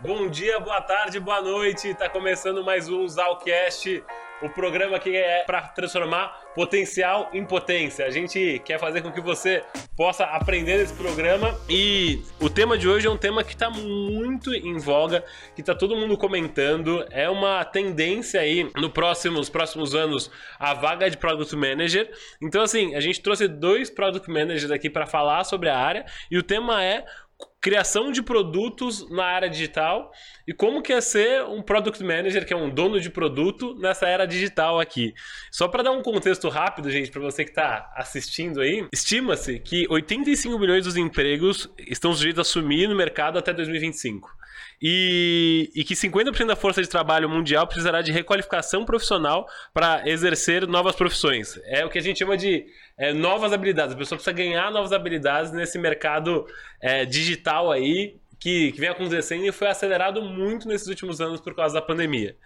Bom dia, boa tarde, boa noite. Tá começando mais um Zalcast, o programa que é para transformar potencial em potência. A gente quer fazer com que você possa aprender nesse programa e o tema de hoje é um tema que está muito em voga, que está todo mundo comentando. É uma tendência aí no próximos próximos anos a vaga de product manager. Então assim, a gente trouxe dois product managers aqui para falar sobre a área e o tema é criação de produtos na área digital e como que é ser um product manager, que é um dono de produto nessa era digital aqui. Só para dar um contexto rápido, gente, para você que está assistindo aí, estima-se que 85 milhões dos empregos estão sujeitos a sumir no mercado até 2025. E, e que 50% da força de trabalho mundial precisará de requalificação profissional para exercer novas profissões. É o que a gente chama de é, novas habilidades. A pessoa precisa ganhar novas habilidades nesse mercado é, digital aí que, que vem acontecendo e foi acelerado muito nesses últimos anos por causa da pandemia.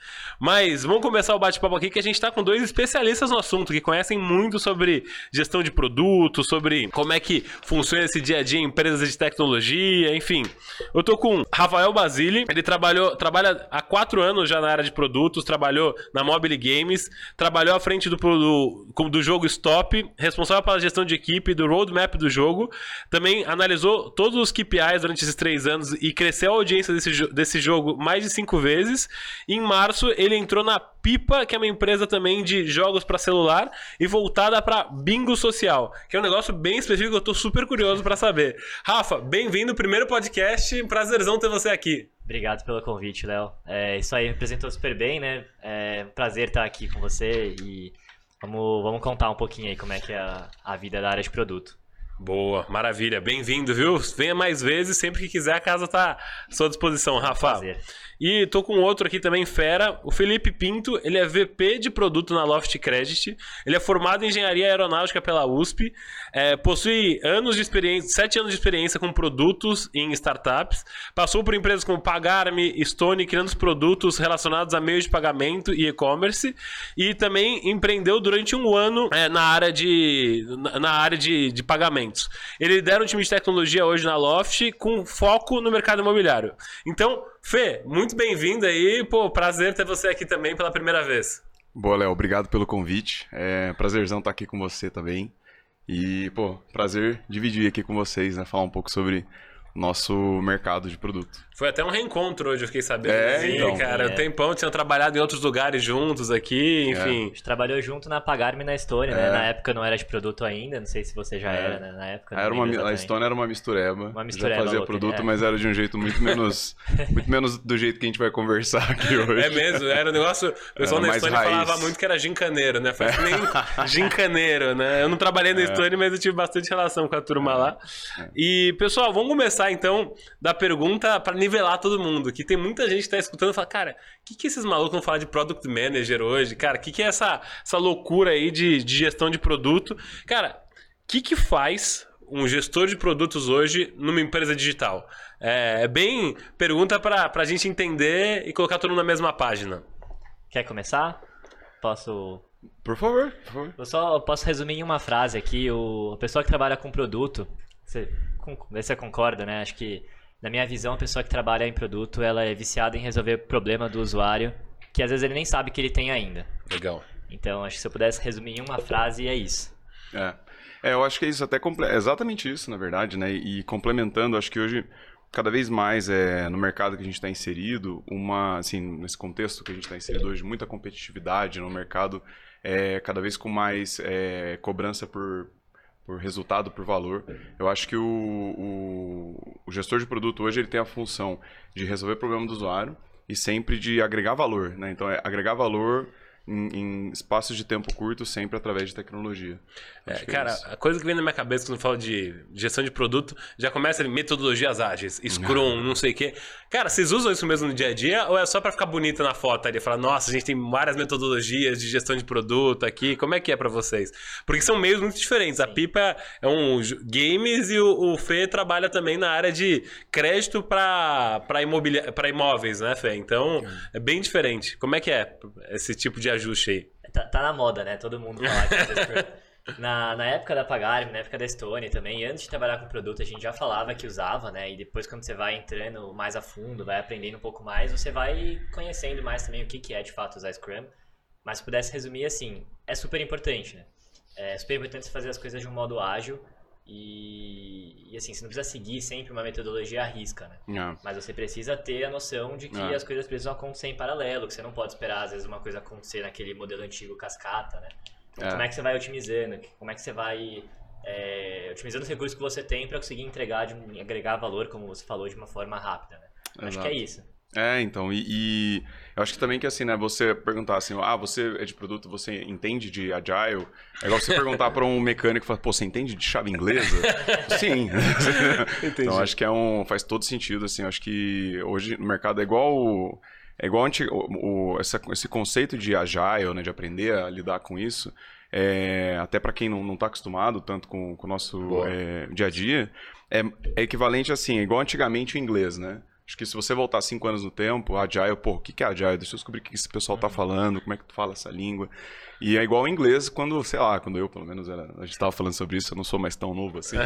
Mas vamos começar o bate-papo aqui que a gente está com dois especialistas no assunto que conhecem muito sobre gestão de produtos, sobre como é que funciona esse dia a dia em empresas de tecnologia, enfim. Eu tô com Rafael Basile, ele trabalhou, trabalha há quatro anos já na área de produtos, trabalhou na Mobile Games, trabalhou à frente do, do, do jogo Stop, responsável pela gestão de equipe, do roadmap do jogo, também analisou todos os KPIs durante esses três anos anos e cresceu a audiência desse, desse jogo mais de cinco vezes. em março, ele entrou na Pipa, que é uma empresa também de jogos para celular e voltada para bingo social, que é um negócio bem específico que eu tô super curioso para saber. Rafa, bem-vindo, primeiro podcast, prazerzão ter você aqui. Obrigado pelo convite, Léo. É, isso aí representou super bem, né? É um prazer estar aqui com você e vamos, vamos contar um pouquinho aí como é que é a, a vida da área de produto. Boa, maravilha. Bem-vindo, viu? Venha mais vezes, sempre que quiser, a casa está à sua disposição, Rafa. Prazer. E tô com outro aqui também, fera, o Felipe Pinto, ele é VP de produto na Loft Credit, ele é formado em engenharia aeronáutica pela USP, é, possui anos de experiência, sete anos de experiência com produtos em startups, passou por empresas como Pagarme, Stone, criando produtos relacionados a meios de pagamento e e-commerce, e também empreendeu durante um ano é, na área, de, na área de, de pagamentos. Ele lidera um time de tecnologia hoje na Loft com foco no mercado imobiliário. Então, Fê, muito bem-vindo aí. Pô, prazer ter você aqui também pela primeira vez. Boa, Léo. Obrigado pelo convite. É prazerzão estar aqui com você também. E, pô, prazer dividir aqui com vocês, né? Falar um pouco sobre nosso mercado de produto. Foi até um reencontro hoje, eu fiquei sabendo. É, assim, então, cara. É. Um tempão, tinham trabalhado em outros lugares juntos aqui, enfim. É. A gente trabalhou junto na Pagarme na Stone, né? É. Na época não era de produto ainda, não sei se você já é. era, né? Na época. Era uma, a Stone era uma mistureba. Uma mistureba. Já fazia louca, produto, é. mas era de um jeito muito menos, muito menos do jeito que a gente vai conversar aqui hoje. É mesmo, era um negócio... O pessoal na Stone raiz. falava muito que era gincaneiro, né? Faz nem gincaneiro, né? Eu não trabalhei na Stone, mas eu tive bastante relação com a turma lá. E, pessoal, vamos começar então da pergunta para nivelar todo mundo que tem muita gente que tá escutando e fala, cara, o que, que esses malucos vão falar de product manager hoje? Cara, o que, que é essa, essa loucura aí de, de gestão de produto? Cara, o que, que faz um gestor de produtos hoje numa empresa digital? É, é bem pergunta para a gente entender e colocar todo mundo na mesma página. Quer começar? Posso por favor, por favor. Eu só posso resumir em uma frase aqui. O, a pessoa que trabalha com produto, você, você concorda, né? Acho que na minha visão, a pessoa que trabalha em produto, ela é viciada em resolver problema do usuário, que às vezes ele nem sabe que ele tem ainda. Legal. Então, acho que se eu pudesse resumir em uma frase, é isso. É. É, eu acho que é isso, até é exatamente isso, na verdade, né? E complementando, acho que hoje, cada vez mais, é, no mercado que a gente está inserido, uma, assim, nesse contexto que a gente está inserido hoje, muita competitividade no mercado, é, cada vez com mais é, cobrança por, por resultado, por valor. Eu acho que o, o, o, gestor de produto hoje ele tem a função de resolver o problema do usuário e sempre de agregar valor. Né? Então, é agregar valor em, em, espaços de tempo curto, sempre através de tecnologia. É, cara, é a coisa que vem na minha cabeça quando eu falo de gestão de produto, já começa em metodologias ágeis, Scrum, não sei o quê. Cara, vocês usam isso mesmo no dia a dia ou é só para ficar bonito na foto ali? Falar, nossa, a gente tem várias metodologias de gestão de produto aqui, como é que é para vocês? Porque são meios muito diferentes. A Pipa é um games e o, o Fê trabalha também na área de crédito para imóveis, né, Fê? Então, é bem diferente. Como é que é esse tipo de ajuste aí? Tá, tá na moda, né? Todo mundo fala que Na, na época da Pagare, na época da Stone também, antes de trabalhar com produto, a gente já falava que usava, né? E depois, quando você vai entrando mais a fundo, vai aprendendo um pouco mais, você vai conhecendo mais também o que, que é de fato usar Scrum. Mas se pudesse resumir assim, é super importante, né? É super importante você fazer as coisas de um modo ágil e, e assim, você não precisa seguir sempre uma metodologia à risca, né? É. Mas você precisa ter a noção de que É. as coisas precisam acontecer em paralelo, que você não pode esperar, às vezes, uma coisa acontecer naquele modelo antigo cascata, né? Então, É. como é que você vai otimizando? Como é que você vai é, otimizando os recursos que você tem para conseguir entregar, de, agregar valor, como você falou, de uma forma rápida, né? Acho que é isso. É, então, e, e eu acho que também que assim, né, você perguntar assim, ah, você é de produto, você entende de agile? É igual você perguntar para um mecânico e falar, pô, você entende de chave inglesa? Sim. Entendi. Então, acho que é um, faz todo sentido, assim, acho que hoje no mercado é igual é igual o, o- essa- esse conceito de agile, né, de aprender a lidar com isso, é, até para quem não, não tá acostumado tanto com, com o nosso é, dia a dia, é, é equivalente assim, é igual antigamente o inglês, né? Acho que se você voltar cinco anos no tempo, Agile, pô, o que que é Agile? Deixa eu descobrir o que esse pessoal tá falando, como é que tu fala essa língua. E é igual ao inglês quando, sei lá, quando eu, pelo menos, era, a gente tava falando sobre isso, eu não sou mais tão novo assim.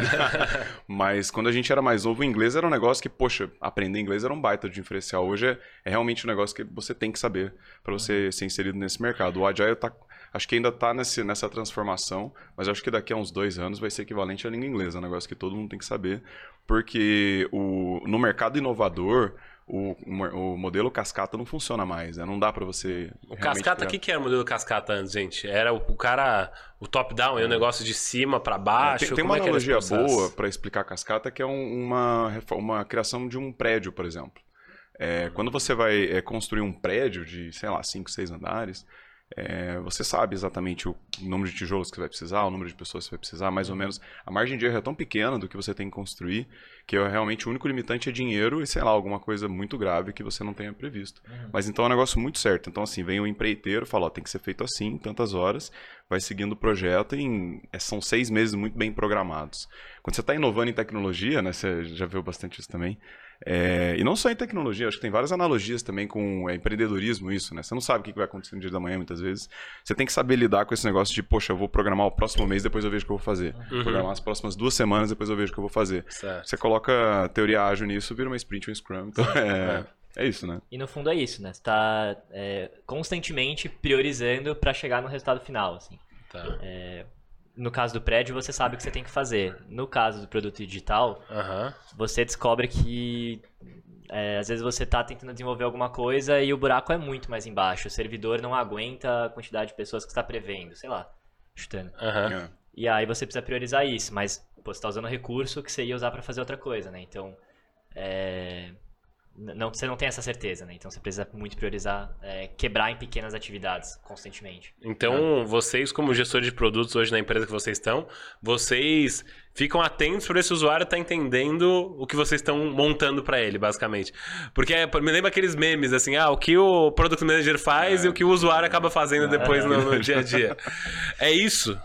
Mas quando a gente era mais novo, o inglês era um negócio que, poxa, aprender inglês era um baita de diferencial. Hoje é, é realmente um negócio que você tem que saber para você ser inserido nesse mercado. O Agile tá, acho que ainda tá nesse, nessa transformação, mas acho que daqui a uns dois anos vai ser equivalente à língua inglesa, um negócio que todo mundo tem que saber, porque o, no mercado inovador, o, o modelo cascata não funciona mais, né? Não dá para você. O cascata, o que, que era o modelo cascata antes, gente? Era o, o cara, o top-down, é o negócio de cima pra baixo. Tem, tem uma é analogia boa para explicar cascata que é um- uma, uma criação de um prédio, por exemplo. É, quando você vai é, construir um prédio de, sei lá, 5, 6 andares, é, você sabe exatamente o número de tijolos que você vai precisar, o número de pessoas que você vai precisar, mais ou menos. A margem de erro é tão pequena do que você tem que construir que é realmente o único limitante é dinheiro e, sei lá, alguma coisa muito grave que você não tenha previsto. Mas então é um negócio muito certo. Então, assim, vem o empreiteiro e fala, ó, tem que ser feito assim, tantas horas, vai seguindo o projeto e em- é, são seis meses muito bem programados. Quando você está inovando em tecnologia, né, você já viu bastante isso também, é, e não só em tecnologia, acho que tem várias analogias também com é, empreendedorismo, isso, né? Você não sabe o que vai acontecer no dia da manhã, muitas vezes. Você tem que saber lidar com esse negócio de, poxa, eu vou programar o próximo mês, depois eu vejo o que eu vou fazer. Uhum. Programar as próximas duas semanas, depois eu vejo o que eu vou fazer. Certo. Você coloca teoria ágil nisso, vira uma sprint, um scrum. Então é, é isso, né? E no fundo é isso, né? Você tá é, constantemente priorizando para chegar no resultado final, assim. Tá. No caso do prédio, você sabe o que você tem que fazer. No caso do produto digital, Aham. você descobre que é, às vezes você está tentando desenvolver alguma coisa e o buraco é muito mais embaixo. O servidor não aguenta a quantidade de pessoas que está prevendo, sei lá, chutando. É. E aí você precisa priorizar isso, mas pô, você está usando recurso que você ia usar para fazer outra coisa, né? Então, é, não, você não tem essa certeza, né? Então você precisa muito priorizar, é, quebrar em pequenas atividades constantemente. Então, vocês, como gestores de produtos hoje na empresa que vocês estão, vocês ficam atentos para esse usuário estar entendendo o que vocês estão montando para ele, basicamente. Porque é, me lembra aqueles memes, assim, ah, o que o Product Manager faz e o que o usuário acaba fazendo depois no, no dia a dia. É isso?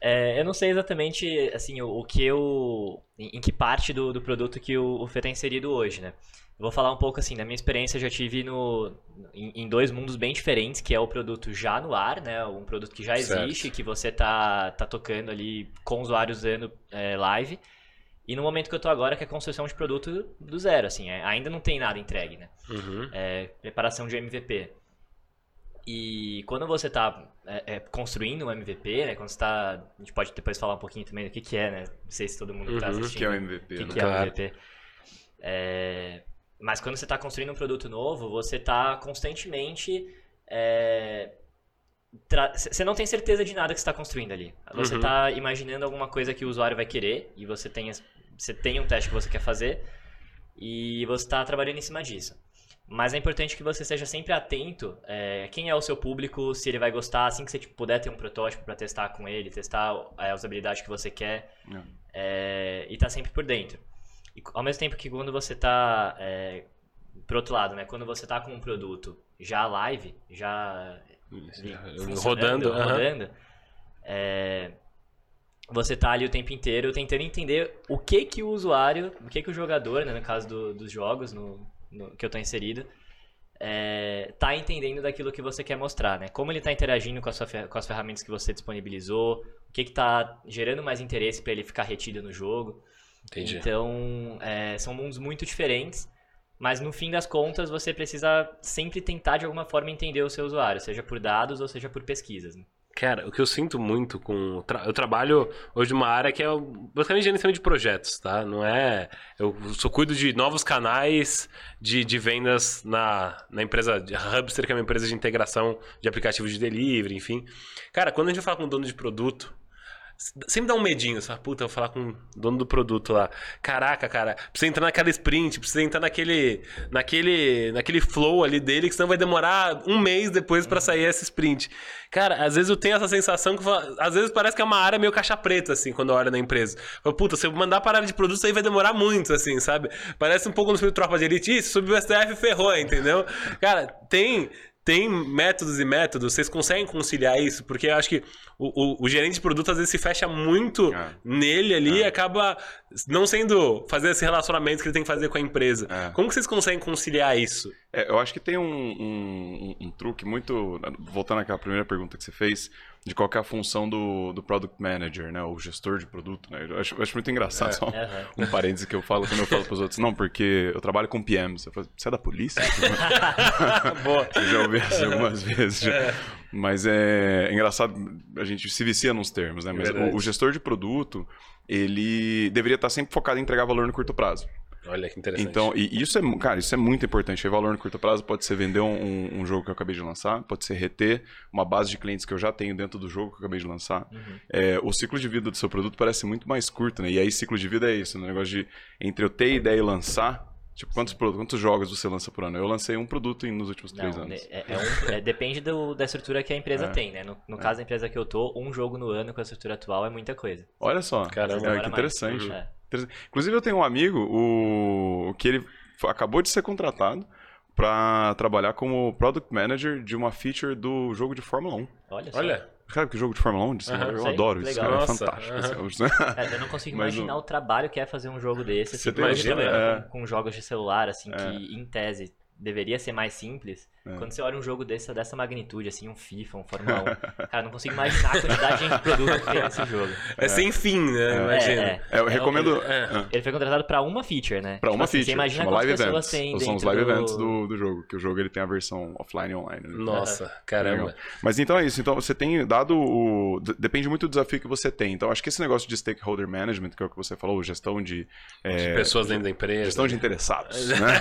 É, eu não sei exatamente assim o, o que eu em, em que parte do, do produto que o, o Fê está inserido hoje, né? Eu vou falar um pouco assim, da minha experiência eu já tive no, em, em dois mundos bem diferentes, que é o produto já no ar, né? Um produto que já Certo. existe, que você tá, tá tocando ali com usuários usando é, live. E no momento que eu tô agora, que é a construção de produto do zero, assim, é, ainda não tem nada entregue, né? Uhum. é, preparação de MVP. E quando você está construindo um MVP, né, quando você tá, a gente pode depois falar um pouquinho também do que, que é, né? Não sei se todo mundo está Uhum, assistindo. Que é o MVP, o que, né? que é o. MVP. É, mas quando você está construindo um produto novo, você está constantemente é, você não tem certeza de nada que você está construindo ali. Você Uhum. está imaginando alguma coisa que o usuário vai querer e você tem, você tem um teste que você quer fazer e você está trabalhando em cima disso. Mas é importante que você seja sempre atento é, quem é o seu público, se ele vai gostar, assim que você tipo, puder ter um protótipo para testar com ele, testar é, a usabilidade que você quer é, e tá sempre por dentro. E ao mesmo tempo que quando você tá é, pro outro lado, né, quando você tá com um produto já live, já funcionando, Rodando. aham. rodando, é, você tá ali o tempo inteiro tentando entender o que que o usuário, o que que o jogador, né, no caso do- dos jogos no, no- que eu tô inserido, é, tá entendendo daquilo que você quer mostrar, né? Como ele está interagindo com, sua, com, as ferramentas que você disponibilizou, o que está gerando mais interesse para ele ficar retido no jogo. Entendi. Então, é, são mundos muito diferentes, mas no fim das contas você precisa sempre tentar de alguma forma entender o seu usuário, seja por dados ou seja por pesquisas. Né? Cara, o que eu sinto muito com. Eu trabalho hoje numa área que é basicamente gerenciamento de projetos, tá? Não é. Eu só cuido de novos canais de, de vendas na, na empresa Hubster, que é uma empresa de integração de aplicativos de delivery, enfim. Cara, quando a gente fala com o dono de produto, Sempre dá um medinho, você fala, puta, eu vou falar com o dono do produto lá. Caraca, cara, precisa entrar naquela sprint, precisa entrar naquele, naquele, naquele flow ali dele, que senão vai demorar um mês depois para sair essa sprint. Cara, às vezes eu tenho essa sensação que, às vezes parece que é uma área meio caixa preta, assim, quando eu olho na empresa. Falo, puta, se eu mandar para área de produto, isso aí vai demorar muito, assim, sabe? Parece um pouco no filme Tropa de Elite, isso, subiu o STF ferrou, entendeu? Cara, tem tem métodos e métodos, vocês conseguem conciliar isso? Porque eu acho que o, o, o gerente de produto às vezes se fecha muito é. nele ali é. e acaba não sendo fazer esse relacionamento que ele tem que fazer com a empresa. É. Como que vocês conseguem conciliar isso? É, eu acho que tem um, um, um, truque muito. Voltando àquela primeira pergunta que você fez, de qual é a função do, do product manager, né? O gestor de produto, né? Eu acho, eu acho muito engraçado, é. só um, um parêntese que eu falo quando eu falo para os outros. Não, porque eu trabalho com PMs. Eu falo, você é da polícia? Boa. Eu já ouvi isso algumas vezes. É. Mas é, é, engraçado, a gente se vicia nos termos, né? Mas o, o, gestor de produto, ele deveria estar sempre focado em entregar valor no curto prazo. Olha que interessante. Então, e isso é, cara, isso é muito importante. Ter valor no curto prazo pode ser vender um, um, jogo que eu acabei de lançar, pode ser reter uma base de clientes que eu já tenho dentro do jogo que eu acabei de lançar. Uhum. É, o ciclo de vida do seu produto parece muito mais curto, né? E aí, ciclo de vida é isso, o né? negócio de entre eu ter ideia e lançar, Tipo, quantos, produtos, quantos jogos você lança por ano? Eu lancei um produto nos últimos três Não, anos. É, é um, é, depende do, da estrutura que a empresa é. tem, né? No, no é. caso da empresa que eu tô, um jogo no ano com a estrutura atual é muita coisa. Olha só, Caramba, é, que interessante. Inclusive, eu tenho um amigo o, que ele acabou de ser contratado para trabalhar como Product Manager de uma feature do jogo de Fórmula 1. Olha só. Olha. Cara, que jogo de Fórmula 1? Uhum, eu sei, adoro legal. isso. Cara, é fantástico. Uhum. É, eu não consigo Mas imaginar o... o trabalho que é fazer um jogo desse. Assim, Você imagina, é... com, com, jogos de celular, assim, é. que em tese deveria ser mais simples. É. Quando você olha um jogo dessa, dessa magnitude, assim, um FIFA, um Fórmula 1, cara, não consigo imaginar a quantidade de produto que tem nesse jogo. É, é. sem fim, né? É, Imagina. É, é. eu recomendo. Ele, ele, foi contratado pra uma feature, né? Pra tipo uma tipo, feature. Assim, você imagina quantas live pessoas events. tem São os live do... events do, do jogo, que o jogo ele tem a versão offline e online. Né? Nossa, caramba. Mas então é isso. Então você tem dado o. Depende muito do desafio que você tem. Então acho que esse negócio de stakeholder management, que é o que você falou, gestão de. de pessoas dentro da empresa. Gestão de interessados, né?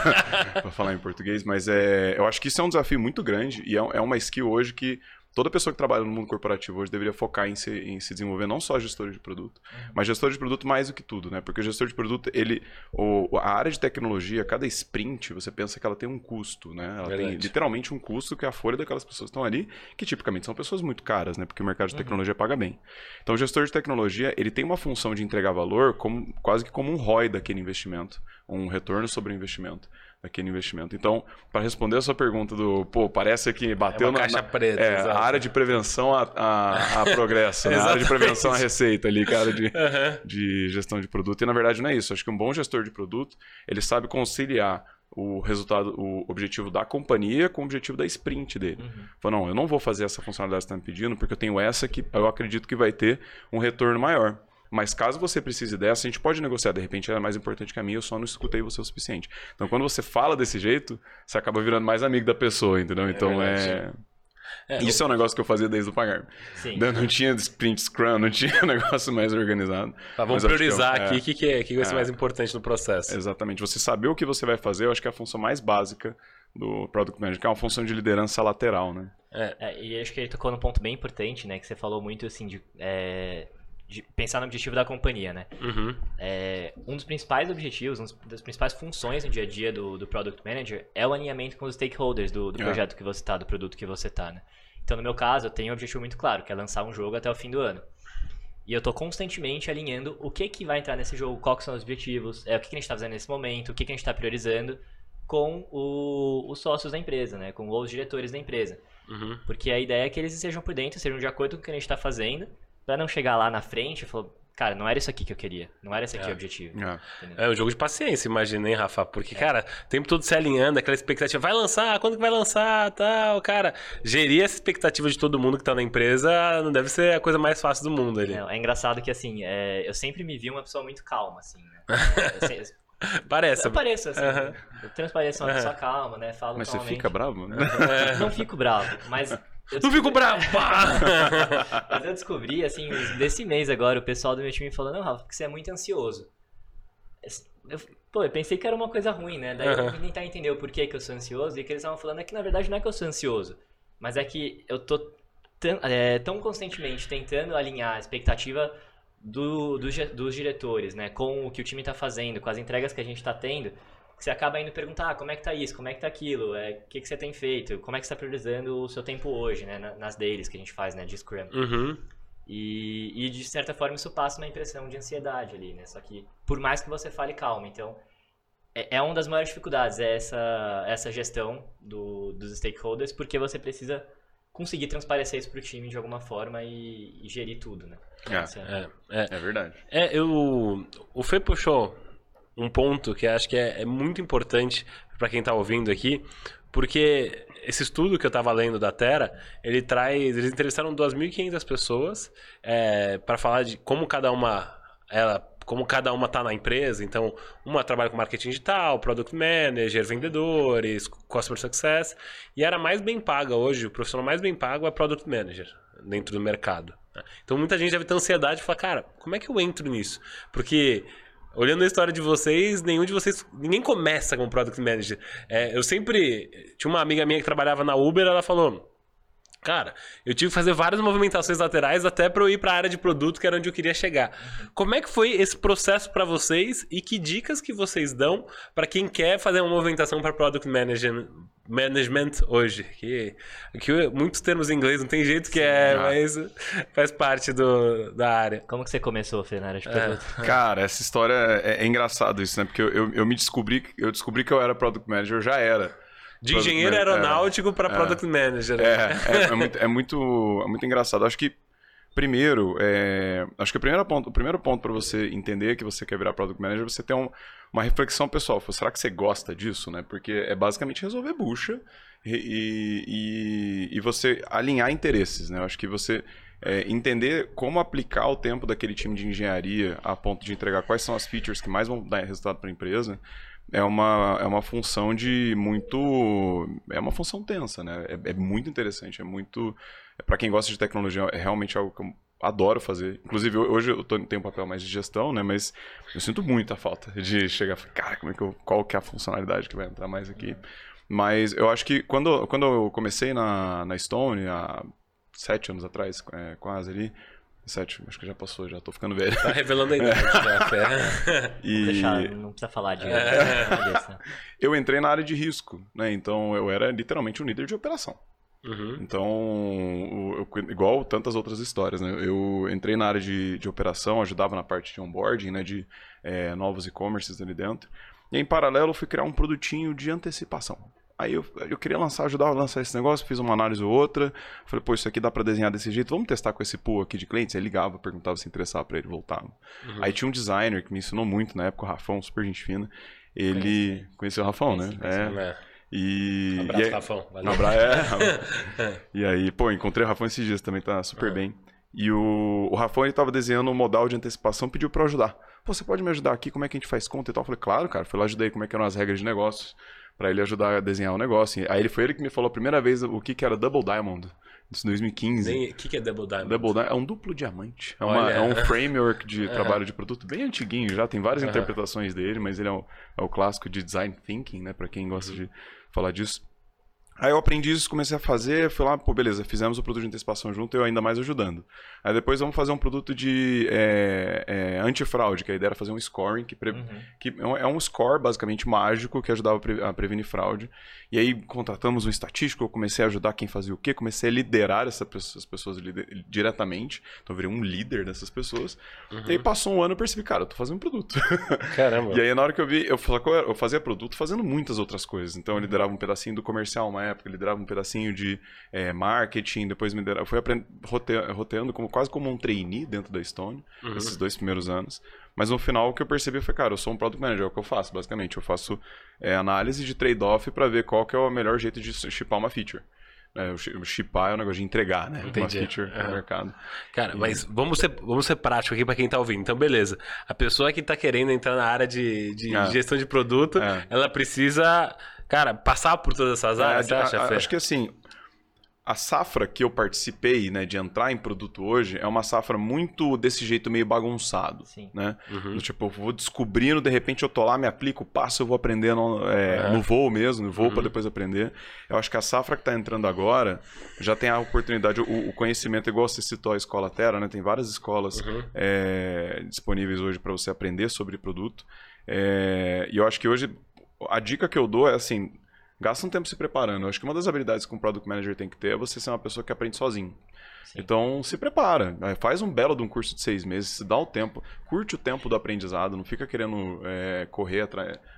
pra falar em português. Mas é, eu acho que isso é um desafio muito grande e é, é uma skill hoje que toda pessoa que trabalha no mundo corporativo hoje deveria focar em se, em se desenvolver não só gestor de produto, uhum. mas gestor de produto mais do que tudo, né? Porque o gestor de produto, ele, o, a área de tecnologia, cada sprint, você pensa que ela tem um custo, né? Ela Verdade. tem literalmente um custo que é a folha daquelas pessoas que estão ali, que tipicamente são pessoas muito caras, né? Porque o mercado de uhum. tecnologia uhum. paga bem. Então, o gestor de tecnologia, ele tem uma função de entregar valor como, quase que como um ROI daquele investimento, um retorno sobre o investimento aquele investimento. Então, para responder a sua pergunta do, pô, parece que bateu é na, caixa preta, é, a área de prevenção a, a, a progresso, né? a área de prevenção a receita ali, cara, de, uhum. de gestão de produto. E na verdade não é isso. Acho que um bom gestor de produto, ele sabe conciliar o resultado, o objetivo da companhia com o objetivo da sprint dele. Uhum. Fala, não, eu não vou fazer essa funcionalidade que você está me pedindo, porque eu tenho essa que eu acredito que vai ter um retorno maior. Mas caso você precise dessa, a gente pode negociar. De repente ela é mais importante que a minha, eu só não escutei você o suficiente. Então quando você fala desse jeito, você acaba virando mais amigo da pessoa, entendeu? Então é. é... Isso eu... é um negócio que eu fazia desde o pagar. Sim. Não tinha sprint scrum, não tinha um negócio mais organizado. Tá, vamos priorizar é, aqui o que, que, é, que vai ser é, mais importante no processo. Exatamente. Você saber o que você vai fazer, eu acho que é a função mais básica do Product Manager, que é uma função de liderança lateral, né? É, é e acho que ele tocou num ponto bem importante, né? Que você falou muito assim de é, de pensar no objetivo da companhia, né? Uhum. É, um dos principais objetivos, uma das principais funções no dia a dia do, do Product Manager é o alinhamento com os stakeholders do, do é. projeto que você está, do produto que você está, né? Então, no meu caso, eu tenho um objetivo muito claro, que é lançar um jogo até o fim do ano. E eu estou constantemente alinhando o que, que vai entrar nesse jogo, quais são os objetivos, é, o que, que a gente está fazendo nesse momento, o que, que a gente está priorizando com o, os sócios da empresa, né? Com os diretores da empresa. Uhum. Porque a ideia é que eles estejam por dentro, sejam de acordo com o que a gente está fazendo, para não chegar lá na frente falar, cara, não era isso aqui que eu queria. Não era esse aqui É. o objetivo. É. É um jogo de paciência, imagina, hein, Rafa? Porque, cara, o tempo todo se alinhando, aquela expectativa, vai lançar, quando que vai lançar, tal, cara. Gerir essa expectativa de todo mundo que tá na empresa não deve ser a coisa mais fácil do mundo ali. É, é engraçado que, assim, é, eu sempre me vi uma pessoa muito calma, assim, né? É, eu, se- Parece. eu pareço, assim, Aham. eu transpareço uma pessoa calma, né? Falo Mas você calmamente. fica bravo, né? Não fico bravo, mas... eu Não fico bravo! Mas eu descobri, assim, desse mês agora, o pessoal do meu time falando, não, Rafa, que você é muito ansioso. Eu, pô, eu pensei que era uma coisa ruim, né? Daí eu fui tentar entender o porquê que eu sou ansioso, e o que eles estavam falando é que, na verdade, não é que eu sou ansioso, mas é que eu tô tão, é, tão constantemente tentando alinhar a expectativa do, do dos diretores, né? Com o que o time tá fazendo, com as entregas que a gente tá tendo, você acaba indo perguntar, ah, como é que tá isso, como é que tá aquilo, é, o que, que você tem feito, como é que você tá priorizando o seu tempo hoje, né? na- Nas dailies que a gente faz, né? De Scrum. Uhum. E, e de certa forma isso passa uma impressão de ansiedade ali, né? Só que por mais que você fale calma, então é, é uma das maiores dificuldades é essa essa gestão do, dos stakeholders, porque você precisa conseguir transparecer isso pro time de alguma forma e, e gerir tudo, né? É. É- É, é. É verdade. É, eu, o Fê puxou um ponto que acho que é, é muito importante para quem tá ouvindo aqui, porque esse estudo que eu tava lendo da Terra, ele traz, eles entrevistaram 2.500 pessoas para falar de como cada uma ela como cada uma tá na empresa, então uma trabalha com marketing digital, product manager, vendedores, customer success, e era mais bem paga hoje, o profissional mais bem pago é product manager dentro do mercado. né? Então muita gente deve ter ansiedade e falar, cara, como é que eu entro nisso? Porque olhando a história de vocês, nenhum de vocês, ninguém começa como product manager. É, eu sempre tinha uma amiga minha que trabalhava na Uber, ela falou Cara, eu tive que fazer várias movimentações laterais até para eu ir para a área de produto, que era onde eu queria chegar. Como é que foi esse processo para vocês e que dicas que vocês dão para quem quer fazer uma movimentação para product management, management hoje? Que aqui muitos termos em inglês não tem jeito que é, mas faz parte do, da área. Como que você começou, Fê, na área de É. produto? Cara, essa história é, é engraçado isso, né? Porque eu, eu, eu me descobri, eu descobri que eu era product manager, eu já era. De engenheiro man- aeronáutico para é. product manager. É, é, é muito, é, muito, é muito engraçado. Acho que, primeiro, é, acho que o primeiro ponto, o primeiro ponto para você entender que você quer virar product manager é você ter um- uma reflexão pessoal. Será que você gosta disso, né? Porque é basicamente resolver bucha e, e, e você alinhar interesses, né? Eu acho que você é, entender como aplicar o tempo daquele time de engenharia a ponto de entregar quais são as features que mais vão dar resultado para a empresa é uma, é uma função de muito. É uma função tensa, né? É, é muito interessante, é muito. para quem gosta de tecnologia, é realmente algo que eu adoro fazer. Inclusive, hoje eu tô, tenho um papel mais de gestão, né? Mas eu sinto muita falta de chegar e falar, cara, como é que eu, qual que é a funcionalidade que vai entrar mais aqui? Mas eu acho que quando, quando eu comecei na, na Stone, há sete anos atrás, é, quase ali. Sete, acho que já passou, já tô ficando velho. Tá revelando a idade, já, Fé. E... Deixar, não precisa falar de É. eu entrei na área de risco, né? Então eu era literalmente um líder de operação. Uhum. Então, eu- igual tantas outras histórias, né? Eu entrei na área de, de operação, ajudava na parte de onboarding, né? De é, novos e-commerces ali dentro. E em paralelo, eu fui criar um produtinho de antecipação. Aí eu, eu queria lançar, ajudar a lançar esse negócio, fiz uma análise ou outra. Falei, pô, isso aqui dá pra desenhar desse jeito, vamos testar com esse pool aqui de clientes. Aí ligava, perguntava se interessava pra ele voltar. Aí tinha um designer que me ensinou muito na época, o Rafão, super gente fina. Ele. Conheceu o Rafão, né? Conheci, conheci. É. É. E. Abraço, e aí- Rafão. Valeu. um abraço, é. e aí, pô, encontrei o Rafão esses dias também, tá super bem. E o, o Rafão, ele tava desenhando um modal de antecipação, pediu pra eu ajudar. Pô, você pode me ajudar aqui? Como é que a gente faz conta e tal? Eu falei, claro, cara. Fui lá, ajudei como é que eram as regras de negócios, pra ele ajudar a desenhar o negócio. Aí ele foi ele que me falou a primeira vez o que que era Double Diamond. Isso em 2015. Nem- O que, que é Double Diamond? Double Diamond é um duplo diamante. É, uma- é um framework de trabalho de produto bem antiguinho já, tem várias interpretações dele, mas ele é o, é o clássico de design thinking, né, Pra quem gosta Uhum. de falar disso. Aí eu aprendi isso, comecei a fazer, fui lá, pô, beleza, fizemos o produto de antecipação junto, eu ainda mais ajudando. Aí depois vamos fazer um produto de é, é, antifraude, que a ideia era fazer um scoring, que, pre- Uhum. que é um- é score basicamente mágico que ajudava a, pre- a prevenir fraude. E aí contratamos um estatístico, eu comecei a ajudar quem fazia o quê, comecei a liderar essas pessoas diretamente, então eu virei um líder dessas pessoas. E aí passou um ano e eu percebi, cara, eu tô fazendo um produto. Caramba. E aí, na hora que eu vi, eu, fa- eu fazia produto fazendo muitas outras coisas. Então, eu liderava um pedacinho do comercial uma época, liderava um pedacinho de é, marketing, depois me liderava, fui aprend... roteando como, quase como um trainee dentro da Stone, uhum. esses dois primeiros anos. Mas no final o que eu percebi foi, cara, eu sou um product manager, é o que eu faço, basicamente. Eu faço é, análise de trade-off para ver qual que é o melhor jeito de chipar uma feature. É, o chipar é um negócio de entregar, né? Entendi. Uma feature uhum. no mercado. Cara, e... mas vamos ser, vamos ser prático aqui para quem tá ouvindo. Então, beleza. A pessoa que tá querendo entrar na área de, de é. gestão de produto, é. ela precisa, cara, passar por todas essas é, áreas, é, acha, Acho que assim, a safra que eu participei, né, de entrar em produto hoje, é uma safra muito desse jeito meio bagunçado, Sim. né? Uhum. tipo, eu vou descobrindo, de repente eu tô lá, me aplico, passo, eu vou aprendendo é, no voo mesmo, no voo uhum. para depois aprender. Eu acho que a safra que está entrando agora já tem a oportunidade, o, o, conhecimento, igual você citou a Escola Terra, né? Tem várias escolas uhum. é, disponíveis hoje para você aprender sobre produto. É, e eu acho que hoje a dica que eu dou é assim, gasta um tempo se preparando. Eu acho que uma das habilidades que um product manager tem que ter é você ser uma pessoa que aprende sozinho. Sim. Então, se prepara. Né? Faz um belo de um curso de seis meses, se dá o tempo, curte o tempo do aprendizado, não fica querendo é, correr,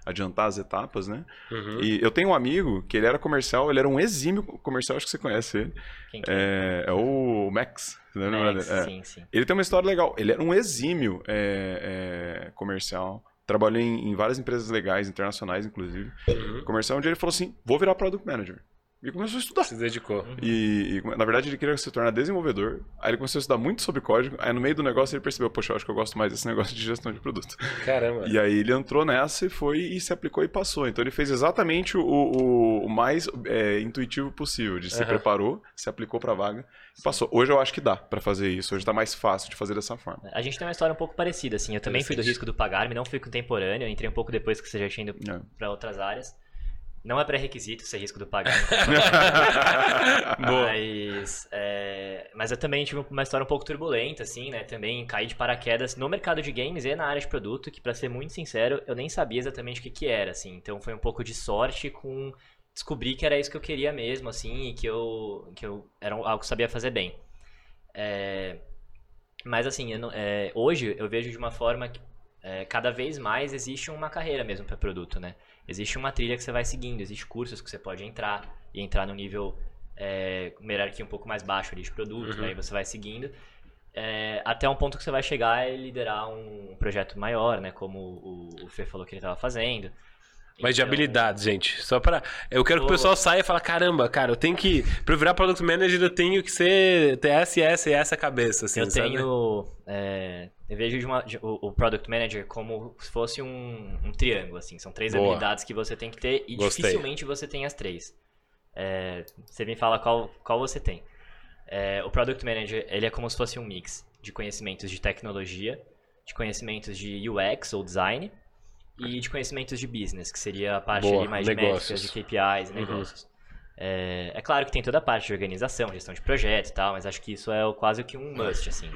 adiantar as etapas, né? Uhum. E eu tenho um amigo que ele era comercial, ele era um exímio comercial, acho que você conhece ele. Quem que é? é? é o Max. Max é. sim, sim. Ele tem uma história legal. Ele era um exímio é, é, comercial trabalhou em, em, várias empresas legais, internacionais, inclusive. Uhum. Comercial, onde ele falou assim: vou virar product manager. E começou a estudar. Se dedicou. Uhum. E, e, na verdade, ele queria se tornar desenvolvedor. Aí ele começou a estudar muito sobre código. Aí no meio do negócio ele percebeu: poxa, eu acho que eu gosto mais desse negócio de gestão de produto. Caramba. E aí ele entrou nessa e foi e se aplicou e passou. Então ele fez exatamente o, o, o mais é, intuitivo possível. De se uhum. preparou, se aplicou para a vaga e passou. Hoje eu acho que dá para fazer isso. Hoje tá mais fácil de fazer dessa forma. A gente tem uma história um pouco parecida, assim. Eu também fui do risco do pagar-me, não fui contemporâneo. Eu entrei um pouco depois que você já tinha ido é. para outras áreas. Não é pré-requisito ser risco do pagar. mas, é, mas eu também tive uma história um pouco turbulenta, assim, né? Também caí de paraquedas no mercado de games e na área de produto, que para ser muito sincero, eu nem sabia exatamente o que, que era, assim. Então foi um pouco de sorte com descobrir que era isso que eu queria mesmo, assim, e que eu, que eu era algo que eu sabia fazer bem. É, mas assim, eu não, é, hoje eu vejo de uma forma que é, cada vez mais existe uma carreira mesmo para produto, né? Existe uma trilha que você vai seguindo, existe cursos que você pode entrar e entrar no nível é, uma hierarquia um pouco mais baixo ali de produto, uhum. aí você vai seguindo é, até um ponto que você vai chegar e liderar um projeto maior, né? Como o, o Fê falou que ele estava fazendo. Mas então... de habilidades, gente. Só para Eu quero que o pessoal saia e fale: caramba, cara, eu tenho que. Pra eu virar product manager, eu tenho que ser. ter essa e essa e essa cabeça. Assim, eu sabe? tenho. É, eu vejo de uma, de, o, o, product manager como se fosse um, um triângulo, assim. São três Boa. habilidades que você tem que ter e Gostei. dificilmente você tem as três. É, você me fala qual, qual você tem. É, o product manager, ele é como se fosse um mix de conhecimentos de tecnologia, de conhecimentos de UX ou design e de conhecimentos de business, que seria a parte Boa, mais negócios. de métricas, de KPIs e uhum. negócios. Uhum. É, é, claro que tem toda a parte de organização, gestão de projeto e tal, mas acho que isso é quase que um must, assim.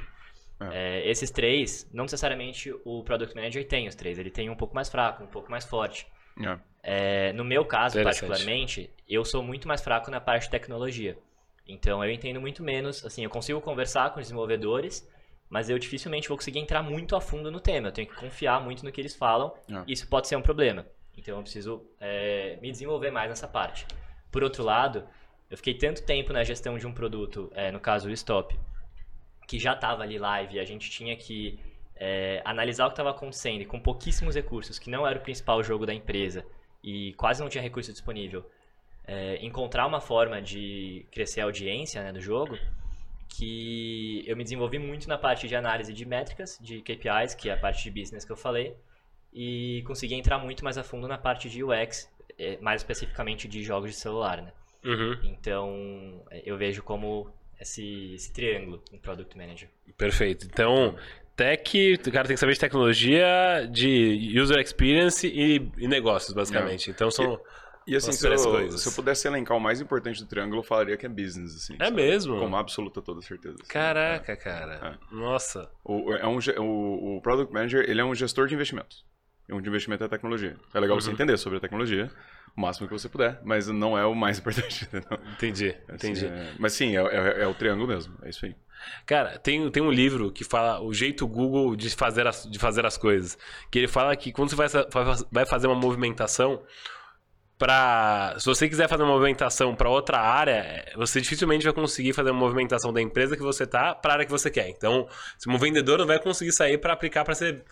É. É, esses três, não necessariamente o Product Manager tem os três, ele tem um pouco mais fraco, um pouco mais forte. É. é no meu caso, particularmente, eu sou muito mais fraco na parte de tecnologia. Então, eu entendo muito menos, assim, eu consigo conversar com os desenvolvedores, mas eu dificilmente vou conseguir entrar muito a fundo no tema. Eu tenho que confiar muito no que eles falam. É. Isso pode ser um problema. Então eu preciso é, me desenvolver mais nessa parte. Por outro lado, eu fiquei tanto tempo na gestão de um produto, é, no caso o Stop, que já estava ali live e a gente tinha que é, analisar o que estava acontecendo e com pouquíssimos recursos, que não era o principal jogo da empresa e quase não tinha recurso disponível, é, encontrar uma forma de crescer a audiência né, do jogo que eu me desenvolvi muito na parte de análise de métricas, de KPIs, que é a parte de business que eu falei, e consegui entrar muito mais a fundo na parte de UX, é, mais especificamente de jogos de celular, né? Uhum. Então, eu vejo como esse, esse triângulo em Product Manager. Perfeito. Então, tech, o cara tem que saber de tecnologia, de user experience e, e negócios, basicamente. Então, são... E assim, se eu, se eu, pudesse elencar o mais importante do triângulo, eu falaria que é business, assim. É sabe? mesmo? Com absoluta toda certeza. Assim. Caraca, é. cara. É. Nossa. O, é um, o, o Product Manager, ele é um gestor de investimentos. Um de investimento é tecnologia. É legal uhum. você entender sobre a tecnologia, o máximo que você puder, mas não é o mais importante. Entendeu? Entendi, assim, entendi. É, mas sim, é, é, é, o triângulo mesmo, é isso aí. Cara, tem, tem um livro que fala o jeito Google de fazer as, de fazer as coisas. Que ele fala que quando você vai, vai fazer uma movimentação, para se você quiser fazer uma movimentação para outra área, você dificilmente vai conseguir fazer uma movimentação da empresa que você tá para a área que você quer. Então, se um vendedor não vai conseguir sair para aplicar para ser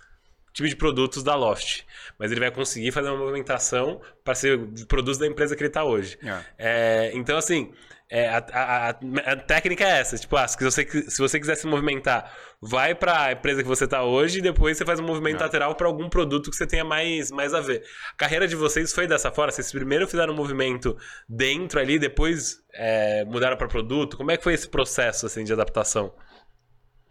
time de produtos da Loft, mas ele vai conseguir fazer uma movimentação para ser produtos da empresa que ele está hoje. É. É, então, assim, é, a, a, a, técnica é essa. Tipo, ah, se, você, se você quiser se movimentar, vai para a empresa que você está hoje e depois você faz um movimento é. lateral para algum produto que você tenha mais, mais a ver. A carreira de vocês foi dessa forma? Vocês primeiro fizeram um movimento dentro ali, depois é, mudaram para produto? Como é que foi esse processo assim, de adaptação?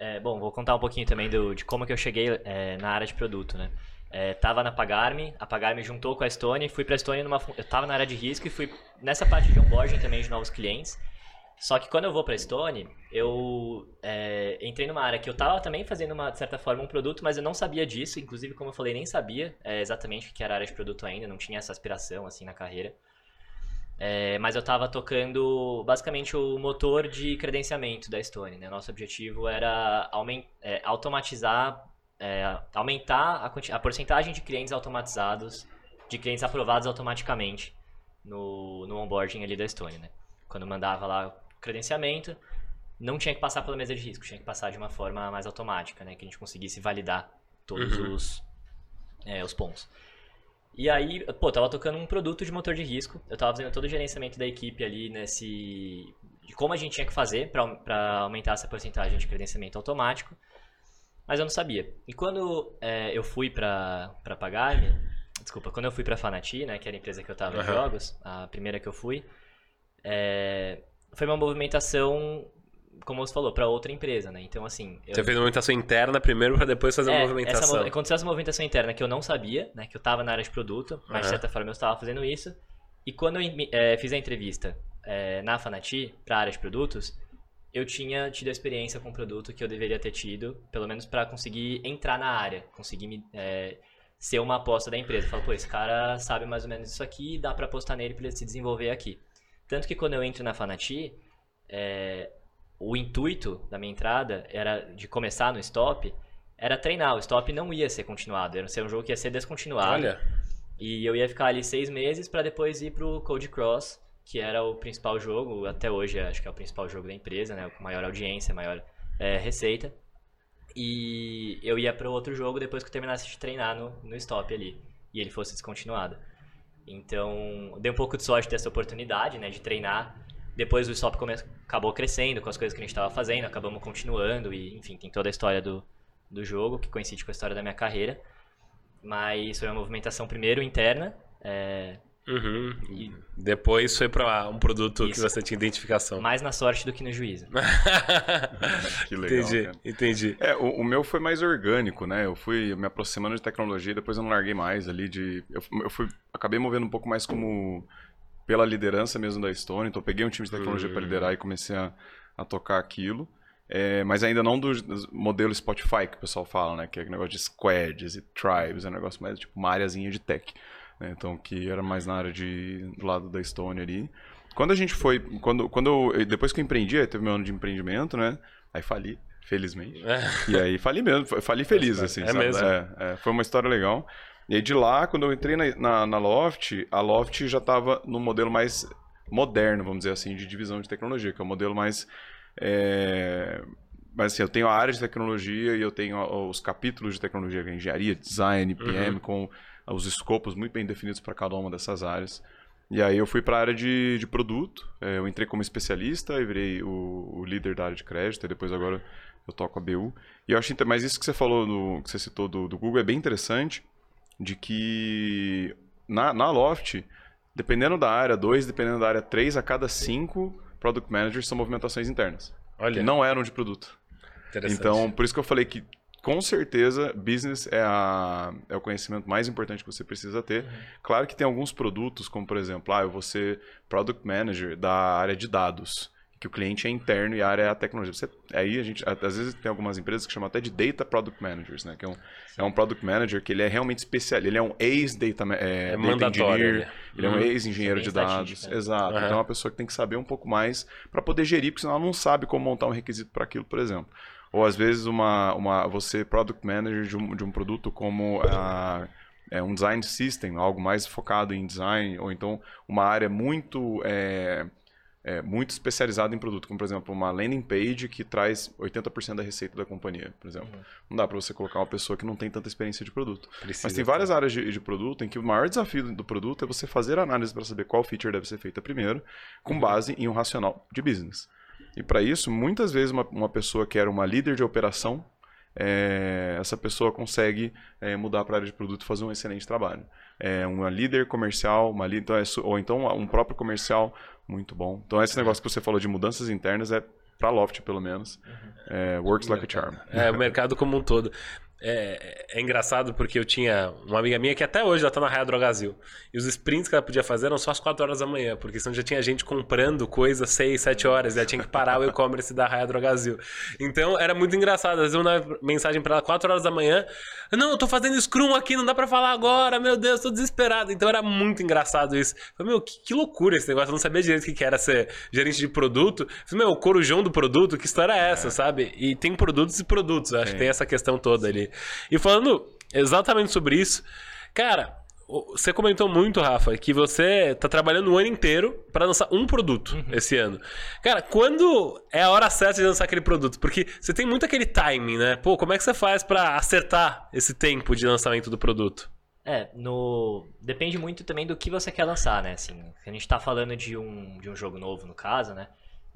É, bom, vou contar um pouquinho também do, de como que eu cheguei é, na área de produto, né? É, tava na Pagarme, a Pagarme juntou com a Stone, fui para a Stone numa, eu tava na área de risco e fui nessa parte de onboarding também de novos clientes. Só que quando eu vou para a Stone, eu é, entrei numa área que eu tava também fazendo uma de certa forma um produto, mas eu não sabia disso, inclusive como eu falei nem sabia é, exatamente o que era a área de produto ainda, não tinha essa aspiração assim na carreira. É, mas eu estava tocando basicamente o motor de credenciamento da Stone. Né? Nosso objetivo era é, automatizar é, aumentar a, a porcentagem de clientes automatizados, de clientes aprovados automaticamente no, no onboarding ali da Estônia, né? Quando mandava lá o credenciamento, não tinha que passar pela mesa de risco, tinha que passar de uma forma mais automática, né? Que a gente conseguisse validar todos uhum. os, é, os pontos. E aí, pô, tava tocando um produto de motor de risco, eu tava fazendo todo o gerenciamento da equipe ali nesse... de como a gente tinha que fazer para aumentar essa porcentagem de credenciamento automático mas eu não sabia. E quando é, eu fui pra, pra Pagar-me, desculpa, quando eu fui pra Fanati, né, que era a empresa que eu tava uhum. em jogos, a primeira que eu fui, é, foi uma movimentação, como você falou, para outra empresa, né? Então, assim... Eu... Você fez uma movimentação interna primeiro para depois fazer é, uma movimentação. Essa, aconteceu essa movimentação interna que eu não sabia, né? Que eu tava na área de produto, mas uhum. de certa forma eu estava fazendo isso. E quando eu é, fiz a entrevista é, na Fanati, para área de produtos, eu tinha tido a experiência com o produto que eu deveria ter tido, pelo menos para conseguir entrar na área, conseguir me, é, ser uma aposta da empresa. Falo, pô, esse cara sabe mais ou menos isso aqui, dá para apostar nele para ele se desenvolver aqui. Tanto que quando eu entro na Fanati, é, o intuito da minha entrada era de começar no stop, era treinar. O stop não ia ser continuado, era ser um jogo que ia ser descontinuado. Olha. E eu ia ficar ali seis meses para depois ir pro Code Cross que era o principal jogo, até hoje acho que é o principal jogo da empresa, né? Com maior audiência, maior é, receita. E eu ia para outro jogo depois que eu terminasse de treinar no, no stop ali. E ele fosse descontinuado. Então, dei um pouco de sorte dessa oportunidade, né? De treinar. Depois o stop come... acabou crescendo com as coisas que a gente estava fazendo, acabamos continuando. E, enfim, tem toda a história do, do jogo, que coincide com a história da minha carreira. Mas foi uma movimentação primeiro interna, é, Uhum. E depois foi para um produto Isso. que você tinha identificação. Mais na sorte do que no juízo. que legal. Entendi, cara. entendi. É, o, o, meu foi mais orgânico, né? Eu fui me aproximando de tecnologia, depois eu não larguei mais ali de. Eu, eu fui. Acabei movendo um pouco mais como. pela liderança mesmo da Stone. Então eu peguei um time de tecnologia uhum. para liderar e comecei a, a tocar aquilo. É, mas ainda não do, do, modelo Spotify que o pessoal fala, né? Que é negócio de squads e tribes, é um negócio mais tipo uma áreazinha de tech né? então que era mais na área de do lado da Estônia ali. Quando a gente foi, quando, quando eu, depois que eu empreendi, teve meu ano de empreendimento, né? Aí fali, felizmente. É. E aí fali mesmo, fali feliz, assim, é sabe? Mesmo. É, é, foi uma história legal. E aí de lá, quando eu entrei na, na, na Loft, a Loft já estava no modelo mais moderno, vamos dizer assim, de divisão de tecnologia, que é o modelo mais. É... Mas assim, eu tenho a área de tecnologia e eu tenho os capítulos de tecnologia, que é engenharia, design, PM, uhum. com os escopos muito bem definidos para cada uma dessas áreas. E aí eu fui para a área de, de produto, é, eu entrei como especialista e virei o, o, líder da área de crédito, e depois agora eu toco a BU. E eu acho mas isso que você falou, no, que você citou do, do Google é bem interessante, de que na, na Loft, dependendo da área 2, dependendo da área 3, a cada 5 Product Managers são movimentações internas. Olha. Que não eram de produto. Então, por isso que eu falei que com certeza, business é, a, é o conhecimento mais importante que você precisa ter. Uhum. Claro que tem alguns produtos, como por exemplo, ah, eu vou ser Product Manager da área de dados, que o cliente é interno e a área é a tecnologia. Você, aí a gente, às vezes tem algumas empresas que chamam até de Data Product Managers, né? Que é um, é um Product Manager que ele é realmente especial. Ele é um ex-data é, é data engineer, né? ele é um uhum. ex-engenheiro de dados. Exato. Uhum. Então é uma pessoa que tem que saber um pouco mais para poder gerir, porque senão ela não sabe como montar um requisito para aquilo, por exemplo. Ou às vezes uma, uma, você product manager de um, de um produto como a, é, um design system, algo mais focado em design, ou então uma área muito é, é, muito especializada em produto, como por exemplo uma landing page que traz 80% da receita da companhia, por exemplo. Uhum. Não dá para você colocar uma pessoa que não tem tanta experiência de produto. Precisa Mas tem várias ter. áreas de, de, produto em que o maior desafio do produto é você fazer análise para saber qual feature deve ser feita primeiro, com uhum. base em um racional de business. E para isso, muitas vezes uma, uma pessoa que era uma líder de operação é, essa pessoa consegue é, mudar para a área de produto e fazer um excelente trabalho. É uma líder comercial, uma líder, então é, ou então um próprio comercial muito bom. Então esse negócio que você falou de mudanças internas é para Loft pelo menos, uhum. é, works like a charm. É o mercado como um todo. É, é, engraçado porque eu tinha uma amiga minha que até hoje ela tá na Raia Drogazil. E os sprints que ela podia fazer eram só às 4 horas da manhã, porque senão já tinha gente comprando coisa às 6, 7 horas. E ela tinha que parar o e-commerce da Raia Drogazil. Então era muito engraçado. Às vezes eu mandava mensagem pra ela 4 horas da manhã. Não, eu tô fazendo Scrum aqui, não dá pra falar agora, meu Deus, tô desesperado. Então era muito engraçado isso. Eu falei, meu, que, que loucura esse negócio. Eu não sabia direito o que era ser gerente de produto. Eu falei, meu, o corujão do produto, que história é essa, é. sabe? E tem produtos e produtos. Acho que tem essa questão toda ali. E falando exatamente sobre isso, cara, você comentou muito, Rafa, que você tá trabalhando o ano inteiro para lançar um produto uhum. esse ano. Cara, quando é a hora certa de lançar aquele produto? Porque você tem muito aquele timing, né? Pô, como é que você faz para acertar esse tempo de lançamento do produto? É, no... depende muito também do que você quer lançar, né? Assim, a gente tá falando de um, de um jogo novo, no caso, né?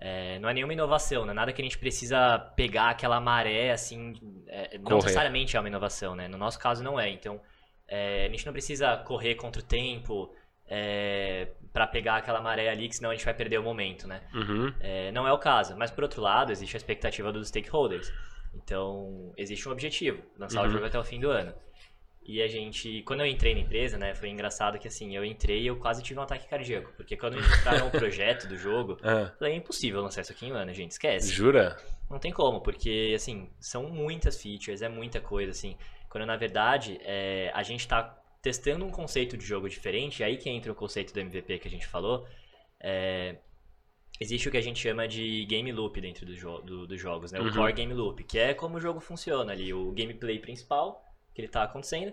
É, não é nenhuma inovação, né? Nada que a gente precisa pegar aquela maré, assim, é, não necessariamente é uma inovação, né? No nosso caso não é, então é, a gente não precisa correr contra o tempo é, para pegar aquela maré ali, que senão a gente vai perder o momento, né? Uhum. É, não é o caso, mas por outro lado, existe a expectativa dos stakeholders. Então, existe um objetivo, lançar uhum. o jogo até o fim do ano. E a gente, quando eu entrei na empresa, né, foi engraçado que assim, eu entrei e eu quase tive um ataque cardíaco. Porque quando eles entraram o projeto do jogo, ah. falei, é impossível lançar isso aqui em um ano, gente, esquece. Jura? Não tem como, porque assim, são muitas features, é muita coisa, assim. Quando na verdade, é, a gente tá testando um conceito de jogo diferente, aí que entra o conceito do MVP que a gente falou. É, existe o que a gente chama de game loop dentro do jo do, dos jogos, né? O uhum. core game loop, que é como o jogo funciona ali, o gameplay principal que ele está acontecendo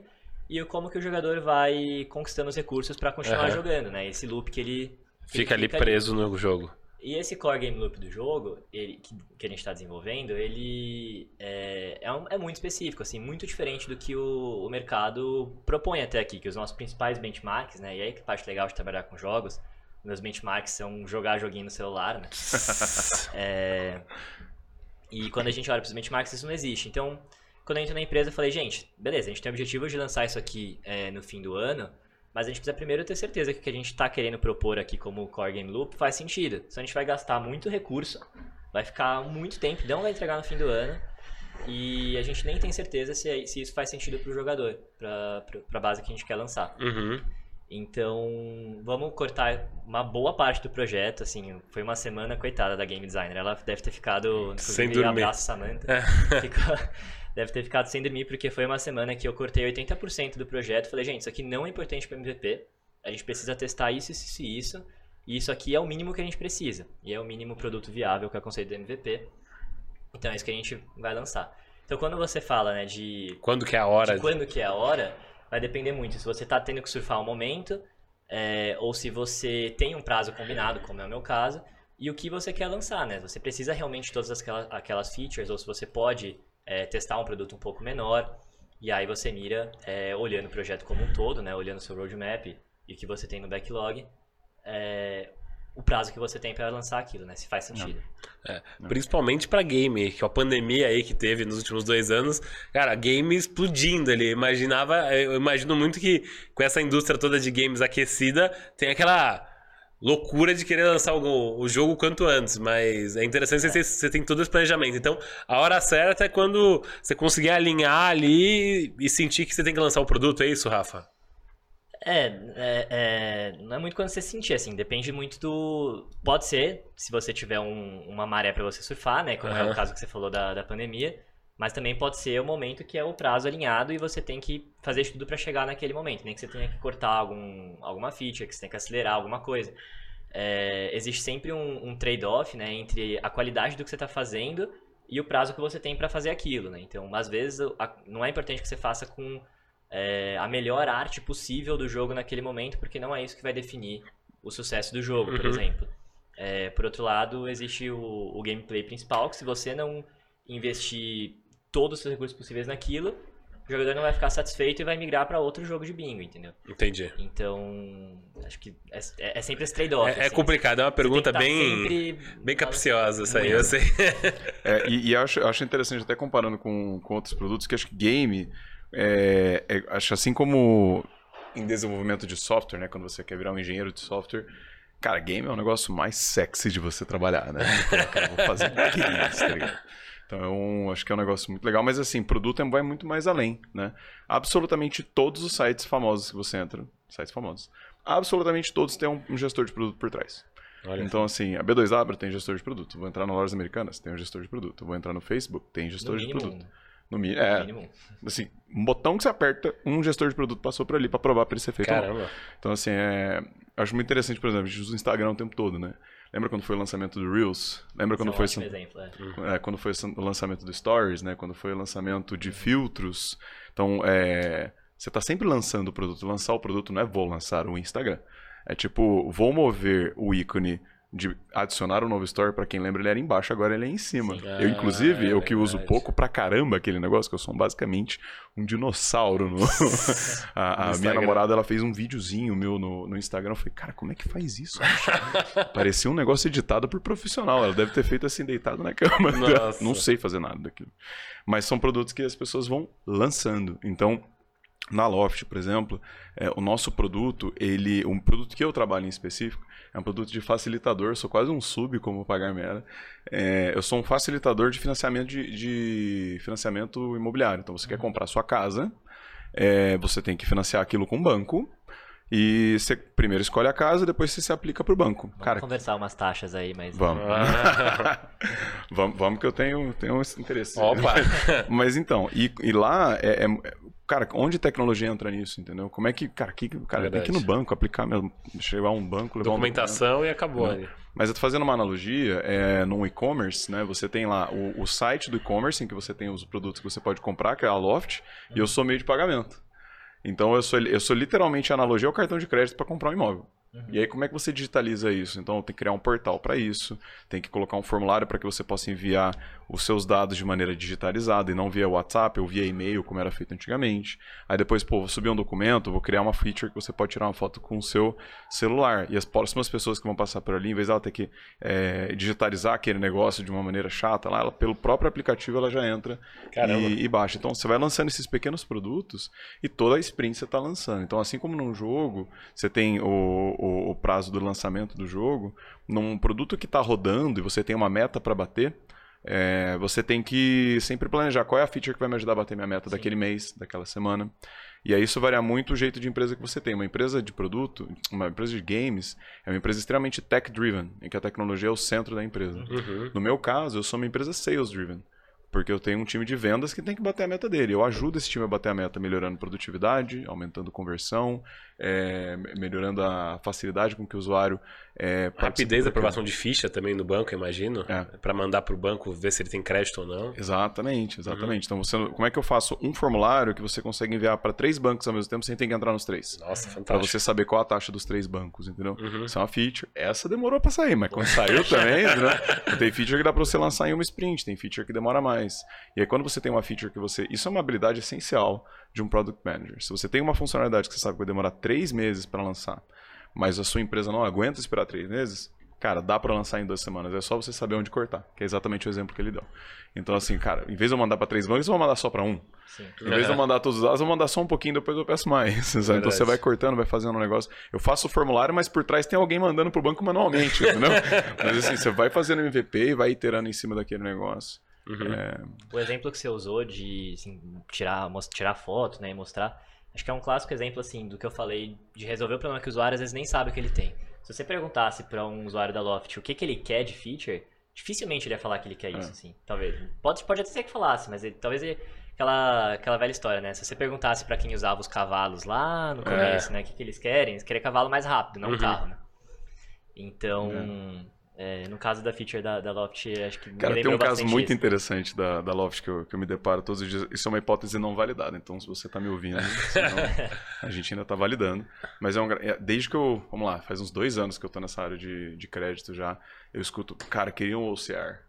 e como que o jogador vai conquistando os recursos para continuar uhum. jogando, né? Esse loop que ele que fica ele ali preso ali. no jogo. E esse core game loop do jogo, ele, que, que a gente está desenvolvendo, ele é, é, um, é, muito específico, assim, muito diferente do que o, o, mercado propõe até aqui, que os nossos principais benchmarks, né? E aí que parte legal de trabalhar com jogos, meus benchmarks são jogar joguinho no celular, né? é, e quando a gente olha para os benchmarks, isso não existe. Então, quando eu entro na empresa, eu falei, gente, beleza, a gente tem o objetivo de lançar isso aqui é, no fim do ano, mas a gente precisa primeiro ter certeza que o que a gente está querendo propor aqui como Core Game Loop faz sentido. Senão a gente vai gastar muito recurso, vai ficar muito tempo, não vai entregar no fim do ano, e a gente nem tem certeza se, se isso faz sentido para o jogador, para a base que a gente quer lançar. Uhum. Então, vamos cortar uma boa parte do projeto, assim, foi uma semana coitada da game designer, ela deve ter ficado, sem dormir. abraço Samantha, é. ficou, deve ter ficado sem dormir, porque foi uma semana que eu cortei 80% do projeto. Falei, gente, isso aqui não é importante para MVP. A gente precisa testar isso, isso e isso. E isso aqui é o mínimo que a gente precisa. E é o mínimo produto viável que é o conceito do MVP. Então é isso que a gente vai lançar. Então quando você fala, né, de... Quando que é a hora? De quando que é a hora, vai depender muito. Se você está tendo que surfar um momento, é, ou se você tem um prazo combinado, como é o meu caso, e o que você quer lançar, né? Você precisa realmente de todas aquelas, aquelas features, ou se você pode é, testar um produto um pouco menor. E aí você mira é, olhando o projeto como um todo, né? olhando o seu roadmap e o que você tem no backlog, é, o prazo que você tem para lançar aquilo, né? Se faz sentido. É, principalmente para game, que a pandemia aí que teve nos últimos dois anos, cara, game explodindo ali. Imaginava, eu imagino muito que com essa indústria toda de games aquecida, tem aquela loucura de querer lançar o, o jogo quanto antes, mas é interessante é. Você, você tem todo esse planejamento. Então, a hora certa é quando você conseguir alinhar ali e sentir que você tem que lançar o produto, é isso, Rafa? É, é, é, não é muito quando você sentir, assim, depende muito do. Pode ser, se você tiver um, uma maré para você surfar, né? Como uhum. é o caso que você falou da, da pandemia. Mas também pode ser o momento que é o prazo alinhado e você tem que fazer tudo para chegar naquele momento. Nem que você tenha que cortar algum, alguma feature, que você tenha que acelerar alguma coisa. É, existe sempre um, um trade-off né, entre a qualidade do que você está fazendo e o prazo que você tem para fazer aquilo. Né? Então, às vezes, a, não é importante que você faça com é, a melhor arte possível do jogo naquele momento, porque não é isso que vai definir o sucesso do jogo, por Uhum. exemplo. É, por outro lado, existe o, o gameplay principal, que se você não investir todos os seus recursos possíveis naquilo, o jogador não vai ficar satisfeito e vai migrar para outro jogo de bingo, entendeu? Entendi. Então, acho que é, é- é sempre esse trade-off. É, é assim. complicado, é uma pergunta tá bem, sempre bem capciosa essa aí, eu sei. É, e e eu acho, acho interessante, até comparando com, com outros produtos, que acho que game, é, é- acho assim como em desenvolvimento de software, né? Quando você quer virar um engenheiro de software, cara, game é o negócio mais sexy de você trabalhar, né? Tipo, cara, vou fazer games, tá ligado? Então, acho que é um negócio muito legal, mas assim, produto é- vai muito mais além, né? Absolutamente todos os sites famosos que você entra, sites famosos, absolutamente todos têm um, gestor de produto por trás. Olha. Então, assim, a B2W tem gestor de produto. Vou entrar na Lojas Americanas, tem um gestor de produto. Vou entrar no Facebook, tem No gestor de mínimo, produto. No mi- No é, mínimo. um. assim, um botão que você aperta, um gestor de produto passou por ali pra provar pra ele ser feito. Caramba. Então, assim, é... acho muito interessante, por exemplo, a gente usa o Instagram o tempo todo, né? Lembra quando foi o lançamento do Reels? Lembra quando Esse foi, é um exemplo, é. é, quando foi o lançamento do Stories, né? Quando foi o lançamento de filtros. Então, é... você tá sempre lançando o produto. Lançar o produto não é vou lançar o Instagram. É tipo, vou mover o ícone de adicionar um novo story, pra quem lembra, ele era embaixo, agora ele é em cima. Sim. eu, inclusive, Ah, é eu que uso pouco pra caramba aquele negócio, que eu sou basicamente um dinossauro. No... a a minha Instagram. namorada, ela fez um videozinho meu no, no Instagram. Eu falei, cara, como é que faz isso? bicho?" Parecia um negócio editado por profissional. Ela deve ter feito assim, deitado na cama. Nossa. Não sei fazer nada daquilo. Mas são produtos que as pessoas vão lançando. Então, na Loft, por exemplo, é, o nosso produto, ele, um produto que eu trabalho em específico, é um produto de facilitador, sou quase um sub como o Pagar Mera. É, eu sou um facilitador de financiamento de, de financiamento imobiliário. Então você quer comprar sua casa, é, você tem que financiar aquilo com o banco. E você primeiro escolhe a casa, depois você se aplica para o banco. Vamos Cara, conversar umas taxas aí, mas... vamos. Vamos. Vamos que eu tenho, tenho esse interesse. Opa! Mas então, e, e lá é, é- Cara, onde tecnologia entra nisso, entendeu? Como é que. Cara, que, cara tem que ir no banco, aplicar mesmo. Chegar a um banco, levar um Documentação e acabou Não. ali. mas eu tô fazendo uma analogia, é, no e-commerce, né? Você tem lá o, o site do e-commerce, em que você tem os produtos que você pode comprar, que é a Loft, e eu sou meio de pagamento. Então eu sou, eu sou literalmente analogia ao cartão de crédito para comprar um imóvel. E aí, como é que você digitaliza isso? Então, tem que criar um portal para isso, tem que colocar um formulário para que você possa enviar os seus dados de maneira digitalizada e não via WhatsApp ou via e-mail, como era feito antigamente. Aí depois, pô, vou subir um documento, vou criar uma feature que você pode tirar uma foto com o seu celular. E as próximas pessoas que vão passar por ali, em vez dela ter que é, digitalizar aquele negócio de uma maneira chata, lá, ela, pelo próprio aplicativo ela já entra e, e baixa. Então, você vai lançando esses pequenos produtos e toda a sprint você está lançando. Então, assim como num jogo, você tem o, o, o prazo do lançamento do jogo, num produto que está rodando e você tem uma meta para bater, é, você tem que sempre planejar qual é a feature que vai me ajudar a bater minha meta daquele mês, daquela semana. E aí isso varia muito o jeito de empresa que você tem. Uma empresa de produto, uma empresa de games, é uma empresa extremamente tech-driven, em que a tecnologia é o centro da empresa. Uhum. No meu caso, eu sou uma empresa sales-driven. Porque eu tenho um time de vendas que tem que bater a meta dele. Eu ajudo esse time a bater a meta melhorando produtividade, aumentando conversão, é, melhorando a facilidade com que o usuário é, Rapidez da aprovação de ficha também no banco, imagino. É. Pra mandar pro banco ver se ele tem crédito ou não. Exatamente, exatamente. Então, você, como é que eu faço um formulário que você consegue enviar para três bancos ao mesmo tempo sem ter que entrar nos três? Nossa, Para fantástico. você saber qual a taxa dos três bancos, entendeu? Uhum. Isso é uma feature. Essa demorou para sair, mas quando saiu também, entendeu? Tem feature que dá para você lançar em uma sprint, tem feature que demora mais. E aí quando você tem uma feature que você... Isso é uma habilidade essencial de um Product Manager. Se você tem uma funcionalidade que você sabe que vai demorar três meses para lançar, mas a sua empresa não aguenta esperar três meses, cara, dá para lançar em duas semanas. É só você saber onde cortar, que é exatamente o exemplo que ele deu. Então, assim, cara, em vez de eu mandar para três bancos, eu vou mandar só para um. Sim. Em vez de eu mandar todos os dados, eu vou mandar só um pouquinho, depois eu peço mais. Então você vai cortando, vai fazendo um negócio. Eu faço o formulário, mas por trás tem alguém mandando pro banco manualmente, entendeu? mas assim, você vai fazendo MVP e vai iterando em cima daquele negócio. Uhum. É, O exemplo que você usou de assim, tirar, tirar foto né, e mostrar, acho que é um clássico exemplo assim do que eu falei de resolver o problema que o usuário às vezes nem sabe o que ele tem. Se você perguntasse para um usuário da Loft o que, que ele quer de feature, dificilmente ele ia falar que ele quer isso, É. assim. Talvez. Pode, pode até ser que falasse, mas ele- talvez ele, aquela, aquela velha história, né? Se você perguntasse para quem usava os cavalos lá no começo, né? O que, que eles querem? Eles querem cavalo mais rápido, não Uhum. um carro, né? Então, É, no caso da feature da, da Loft, acho que Cara, tem um caso muito isso. interessante da, da Loft que eu, que eu me deparo todos os dias. Isso é uma hipótese não validada, então se você tá me ouvindo, senão a gente ainda tá validando. Mas é um, é, desde que eu, vamos lá, faz uns dois anos que eu tô nessa área de, de crédito já, eu escuto, cara, queria um OCR.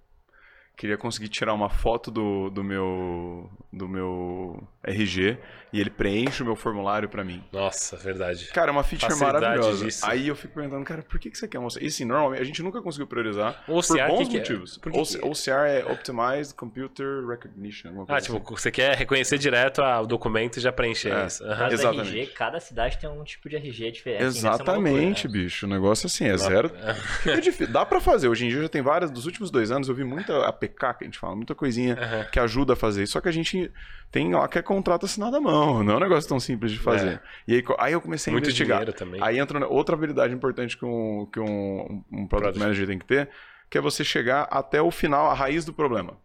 Queria conseguir tirar uma foto do, do meu do meu RG e ele preenche o meu formulário pra mim. Nossa, verdade. Cara, é uma feature Facilidade maravilhosa. disso. Aí eu fico perguntando, cara, por que, que você quer mostrar? E assim, normalmente a gente nunca conseguiu priorizar OCR, por bons que que é? motivos. Por que O- que- OCR é Optimized Computer Recognition. Ah, coisa tipo, assim. você quer reconhecer direto o documento e já preencher É. isso. Do Exatamente. RG, cada cidade tem um tipo de RG diferente. assim, uma Exatamente, loucura, né? bicho. O negócio assim é zero. Fica difícil. Dá pra fazer. Hoje em dia já tem várias. Dos últimos dois anos eu vi muita APK que a gente fala, muita coisinha Aham. que ajuda a fazer. Só que a gente tem lá que é contrato assinado à mão. Não é um negócio tão simples de fazer. E aí, aí eu comecei a Muito investigar. dinheiro também. Aí entra outra habilidade importante que um, que um, um product Product. manager tem que ter, que é você chegar até o final, a raiz do problema.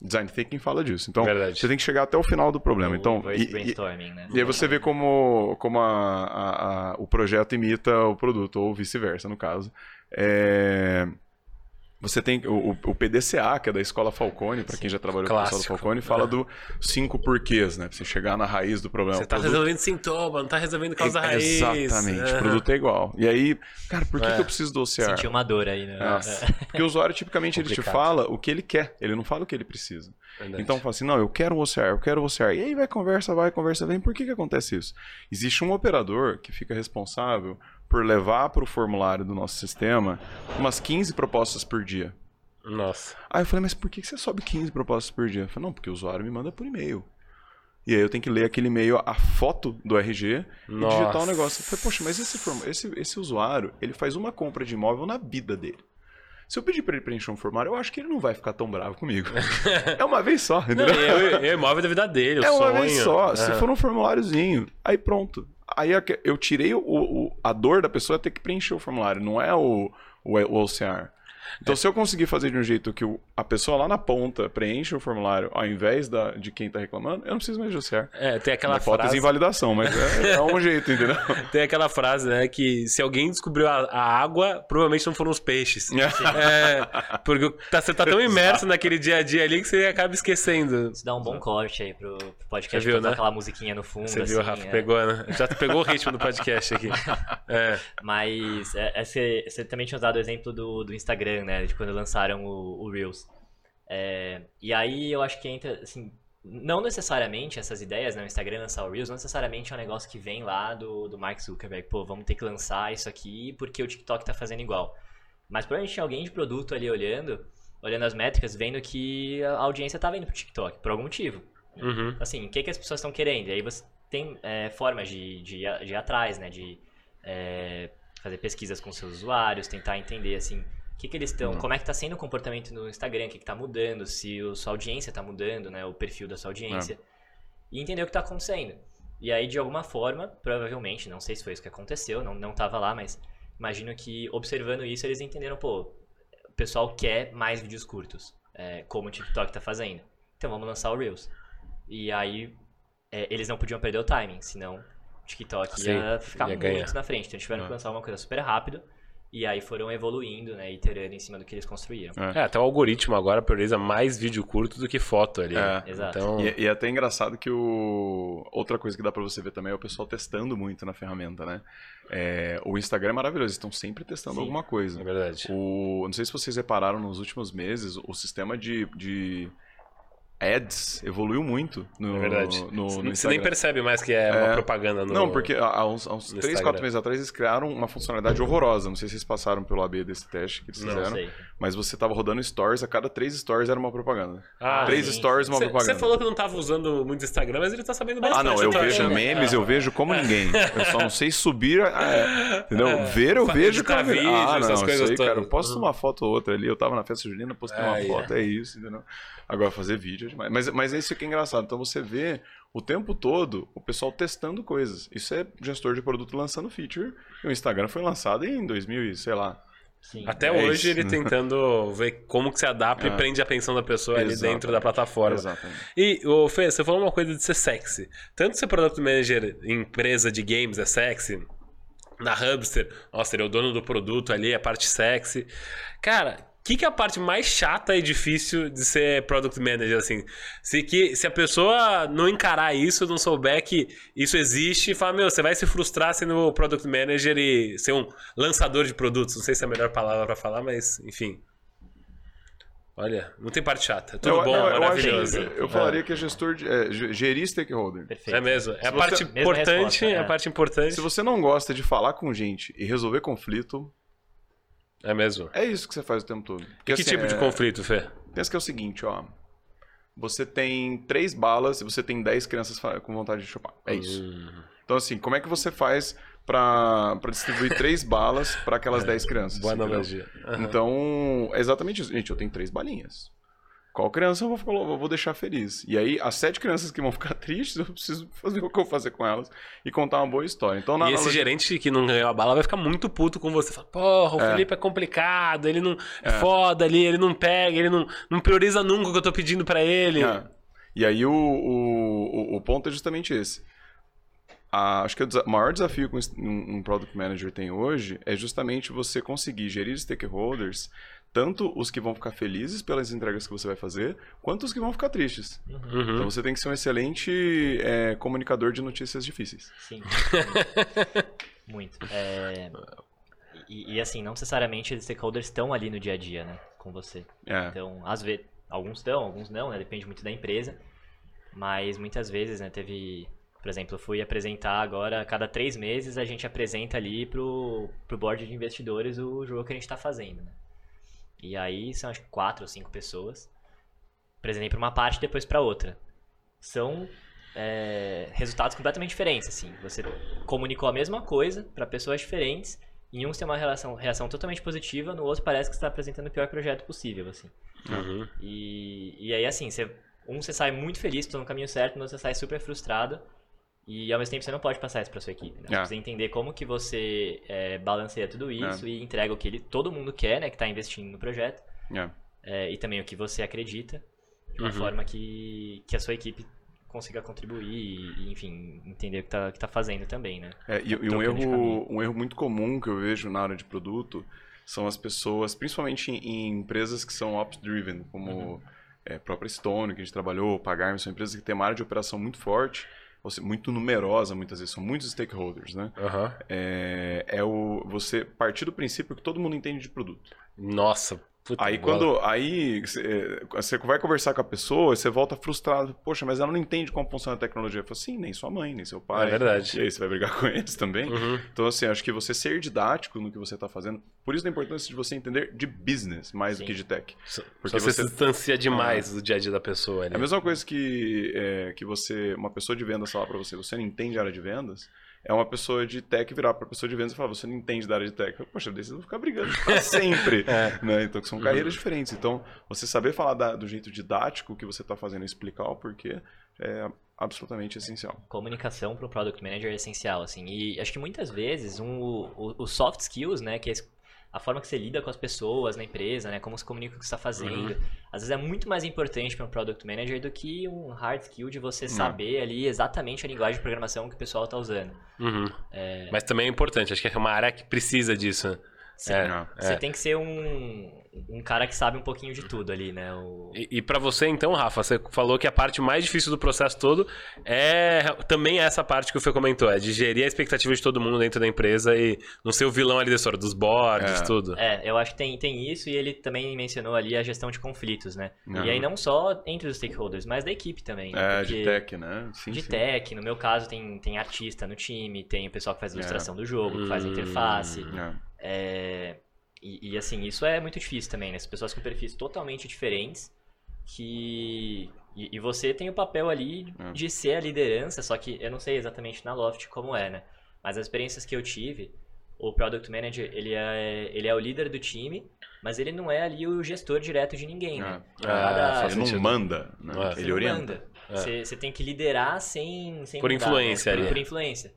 Design thinking fala disso. Então, Verdade. você tem que chegar até o final do problema. O Então, e- e, brainstorming, né? e aí você vê como, como a- a- a- o projeto imita o produto, ou vice-versa, no caso. É, Você tem o, o- PDCA, que é da Escola Falcone, para quem já trabalhou com o pessoal do Clássico. Falcone, fala do cinco porquês, né? Pra você chegar na raiz do problema. Você tá produto- resolvendo sintoma, não tá resolvendo causa raiz. Exatamente. O Aham. produto é igual. E aí, cara, por que, É. que eu preciso do OCR? Sentiu uma dor aí, né? Porque o usuário, tipicamente, ele te fala o que ele quer. Ele não fala o que ele precisa. Verdade. Então, fala assim, não, eu quero o OCR, eu quero o OCR. E aí vai conversa, vai, conversa, vem. Por que que acontece isso? Existe um operador que fica responsável por levar para o formulário do nosso sistema umas 15 propostas por dia. Nossa. Aí eu falei, mas por que você sobe 15 propostas por dia? Eu falei, não, porque o usuário me manda por e-mail. E aí eu tenho que ler aquele e-mail, a foto do RG e Nossa. digitar o negócio. Eu falei, poxa, mas esse, esse, esse usuário, ele faz uma compra de imóvel na vida dele. Se eu pedir pra ele preencher um formulário, eu acho que ele não vai ficar tão bravo comigo. é uma vez só, Não, entendeu? eu, eu imóvel da vida dele, o É uma sonho. vez só. Se Aham. for um formuláriozinho, aí pronto. Aí que- eu tirei o, o- a dor da pessoa é ter que preencher o formulário, não é o, o, o OCR. Então, se eu conseguir fazer de um jeito que o- a pessoa lá na ponta preenche o formulário ao invés da, de quem tá reclamando, eu não preciso mais de OCR. É, tem aquela frase, em validação, mas é, é um jeito, entendeu? tem aquela frase, né, que se alguém descobriu a, a água, provavelmente não foram os peixes. É, porque tá- você tá tão imerso naquele dia a dia ali que você acaba esquecendo. Isso dá um bom corte aí pro pro podcast, Você viu, né? aquela musiquinha no fundo, Você viu, assim, Rafa? é. Pegou, né? Já pegou o ritmo do podcast aqui. É. Mas é, é, você, você também tinha usado o exemplo do, do Instagram, né? De quando lançaram o, o Reels. É, e aí eu acho que entra, assim, não necessariamente essas ideias, né? O Instagram lançar o Reels, não necessariamente é um negócio que vem lá do, do Mark Zuckerberg. Pô, vamos ter que lançar isso aqui porque o TikTok tá fazendo igual. Mas provavelmente tinha alguém de produto ali olhando, olhando as métricas, vendo que a audiência tá indo pro TikTok, por algum motivo. Uhum. assim, o que, que as pessoas estão querendo? E aí você tem é, formas de, de, de ir atrás, né? De é, fazer pesquisas com seus usuários, tentar entender, assim, que, que eles estão... Como é que está sendo o comportamento no Instagram, o que está mudando, se a sua audiência está mudando, né? O perfil da sua audiência. E entender o que está acontecendo. E aí, de alguma forma, provavelmente, não sei se foi isso que aconteceu, não, não tava lá, mas imagino que observando isso, eles entenderam, pô, o pessoal quer mais vídeos curtos, é, como o TikTok tá fazendo. Então vamos lançar o Reels. E aí é, eles não podiam perder o timing, senão o TikTok Sim, ia ficar ia muito ganhar. na frente. Então tiveram Ah. que lançar uma coisa super rápido. E aí foram evoluindo, né, iterando em cima do que eles construíram. É, até o algoritmo agora prioriza mais vídeo curto do que foto ali. É. Exato. Então, E, e é até engraçado que o. Outra coisa que dá pra você ver também é o pessoal testando muito na ferramenta, né? É, O Instagram é maravilhoso, eles estão sempre testando Sim. alguma coisa. é verdade. O, não sei se vocês repararam nos últimos meses, o sistema de, de ads evoluiu muito no, É verdade. no, no Você nem percebe mais que é, uma É. propaganda no. Não, porque há uns, há uns no 3, Instagram. 4 meses atrás eles criaram uma funcionalidade horrorosa. Não sei se vocês passaram pelo AB desse teste que eles Não fizeram. sei. Mas você tava rodando stories, a cada 3 stories era uma propaganda. Ah, três sim. stories, uma Você propaganda. você falou que não tava usando muito Instagram, mas ele tá sabendo bastante. Ah, não, eu vejo memes, eu vejo como ninguém. Eu só não sei subir. ah, entendeu? É. Ver eu vejo como- vídeo, Ah, essas não, coisas aí, cara. todas. Eu posto uma foto ou outra ali. Eu tava na festa junina, postei uma Ah, foto, é isso, entendeu? Agora fazer vídeo é demais. Mas, mas é isso que é engraçado. Então você vê o tempo todo o pessoal testando coisas. Isso é gestor de produto lançando feature. E o Instagram foi lançado em 2000, e sei lá. Sim. Até É hoje isso. ele tentando ver como que se adapta e É. prende a atenção da pessoa ali dentro da plataforma. Exatamente. E, ô, Fê, você falou uma coisa de ser sexy. Tanto ser product manager em empresa de games é sexy, na Hubster, nossa, ele é o dono do produto ali, a parte sexy. Cara, o que, que é a parte mais chata e difícil de ser product manager, assim? Se, que, se a pessoa não encarar isso, não souber que isso existe, fala, meu, você vai se frustrar sendo product manager e ser um lançador de produtos. Não sei se é a melhor palavra pra falar, mas, enfim. Olha, não tem parte chata. É tudo Eu- bom, não, eu, maravilhoso. acho- eu falaria que é gestor de, é, ge- gerir stakeholder. Perfeito. É mesmo. É a parte importante, resposta, é é. a parte importante. Se você não gosta de falar com gente e resolver conflito, É mesmo. é isso que você faz o tempo todo. Porque, E que assim, tipo de é- conflito, Fê? Pensa que é o seguinte, ó. Você tem três balas e você tem dez crianças com vontade de chupar. É isso. Hum. Então, assim, como é que você faz pra, pra distribuir três balas pra aquelas dez crianças? Boa analogia. Aham. Então, é exatamente isso. Gente, eu tenho três balinhas. Qual criança eu vou, vou deixar feliz? E aí, as sete crianças que vão ficar tristes, eu preciso fazer o que eu vou fazer com elas e contar uma boa história. Então, E esse gerente que não ganhou a bala vai ficar muito puto com você. Fala, porra, o É. Felipe é complicado, ele não é, foda ali, ele não pega, ele não, não prioriza nunca o que eu tô pedindo pra ele. É. E aí o, o, o- ponto é justamente esse. A- acho que o maior desafio que um um product manager tem hoje é justamente você conseguir gerir stakeholders, tanto os que vão ficar felizes pelas entregas que você vai fazer, quanto os que vão ficar tristes. Uhum. Então você tem que ser um excelente é, comunicador de notícias difíceis. Sim. Muito. É, E, e, assim, não necessariamente os stakeholders estão ali no dia a dia, né? Com você. É. Então, às vezes, alguns estão, alguns não, né? Depende muito da empresa. Mas muitas vezes, né? Teve, por exemplo, eu fui apresentar agora, a cada três meses a gente apresenta ali pro, pro board de investidores o jogo que a gente está fazendo, né? E aí são acho que quatro ou cinco pessoas. Apresentei para uma parte e depois para outra. São é, resultados completamente diferentes, assim. Você comunicou a mesma coisa para pessoas diferentes. Em um você tem uma relação, reação totalmente positiva, no outro parece que você está apresentando o pior projeto possível, assim. Uhum. E, e aí, assim, você, um você sai muito feliz, tô no caminho certo, no outro você sai super frustrado. E ao mesmo tempo você não pode passar isso pra sua equipe. Né? Você É. precisa entender como que você é, balanceia tudo isso e entrega o que ele, todo mundo quer, né? Que tá investindo no projeto. É. é, e também o que você acredita. De uma Uhum. forma que, que a sua equipe consiga contribuir e, enfim, entender o que tá, que tá fazendo também, né? É, e, e um, Trocando de erro, um erro muito comum que eu vejo na área de produto são as pessoas, principalmente em, em empresas que são ops-driven, como Uhum. é, a própria Stone, que a gente trabalhou, Pagarme, são empresas que têm uma área de operação muito forte, ou seja, muito numerosa muitas vezes, são muitos stakeholders, né? Aham. É, é o, você partir do princípio que todo mundo entende de produto. Nossa. Puta Aí bola. quando aí você você vai conversar com a pessoa, você volta frustrado, poxa, mas ela não entende como funciona a tecnologia. Eu falo, sim, nem sua mãe, nem seu pai. É verdade. E aí você vai brigar com eles também. Uhum. Então, assim, acho que você ser didático no que você está fazendo, por isso a importância de você entender de business mais Sim. do que de tech. Porque você, você- se distancia demais do dia a dia da pessoa ali. É a mesma coisa que, é, que você, uma pessoa de vendas falar para você, você não entende a área de vendas, é uma pessoa de tech virar para pessoa de vendas e falar, você não entende da área de tech. Poxa, daí vocês vão ficar brigando pra sempre. É. né? Então, são carreiras diferentes. Então, você saber falar da- do jeito didático que você está fazendo e explicar o porquê é absolutamente essencial. comunicação para o product manager é essencial, assim. E acho que muitas vezes um, o, o soft skills, né, que é esse- a forma que você lida com as pessoas na empresa, né, como se comunica o que você está fazendo, às vezes é muito mais importante para um product manager do que um hard skill de você saber ali exatamente a linguagem de programação que o pessoal está usando. Uhum. Mas também é importante, acho que é uma área que precisa disso. Você, É, você é. tem que ser um, um cara que sabe um pouquinho de tudo ali, né? O, E, e para você, então, Rafa, você falou que a parte mais difícil do processo todo é também essa parte que o Fê comentou, é de gerir a expectativa de todo mundo dentro da empresa e não ser o vilão ali da história, dos boards, É. tudo. É, eu acho que tem, tem isso e ele também mencionou ali a gestão de conflitos, né? Uhum. E aí não só entre os stakeholders, mas da equipe também. né? É, Porque de tech, né? Sim, de sim. tech, no meu caso tem, tem artista no time, tem o pessoal que faz a ilustração do jogo, que faz a Hum. interface. É. É, e, e, assim, isso é muito difícil também, né? As pessoas com perfis totalmente diferentes que... E, e você tem o papel ali É. de ser a liderança, só que eu não sei exatamente na Loft como é, né? Mas as experiências que eu tive, o Product Manager, ele é, ele é o líder do time, mas ele não é ali o gestor direto de ninguém, né? Ah, Cada- faz Ele não manda, né? É. você ele não orienta. manda. Você, tem que liderar sem, sem Por mandar, influência né? por, ali. por influência.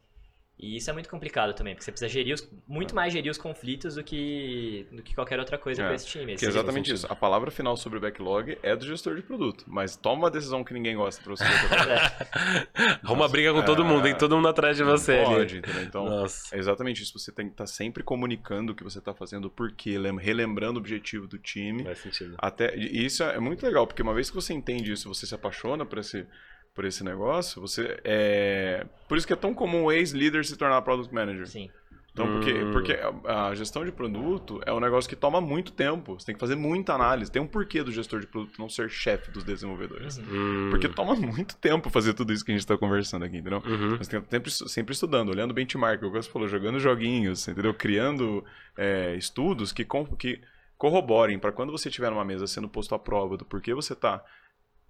E isso é muito complicado também, porque você precisa gerir os, muito mais gerir os conflitos do que, do que qualquer outra coisa É, com esse time. Que é exatamente isso. A palavra final sobre o backlog é do gestor de produto. Mas toma uma decisão que ninguém gosta pra você. Arruma briga com todo É. mundo, tem todo mundo atrás de você ali. pode, entendeu? Então, Nossa. é exatamente isso. Você tem que estar sempre comunicando o que você está fazendo, o porquê, lem- relembrando o objetivo do time. Faz sentido. Até, e isso é muito legal, porque uma vez que você entende isso, você se apaixona por esse, por esse negócio, você é. Por isso que é tão comum o ex-líder se tornar product manager. Sim. Então, porque, Hum. porque a, a gestão de produto é um negócio que toma muito tempo. Você tem que fazer muita análise. Tem um porquê do gestor de produto não ser chefe dos desenvolvedores. Hum. Porque toma muito tempo fazer tudo isso que a gente está conversando aqui, entendeu? Uhum. Você tem sempre, sempre estudando, olhando benchmark, o que você falou, jogando joguinhos, entendeu? Criando é, estudos que, com- que corroborem para quando você estiver numa mesa sendo posto à prova do porquê você está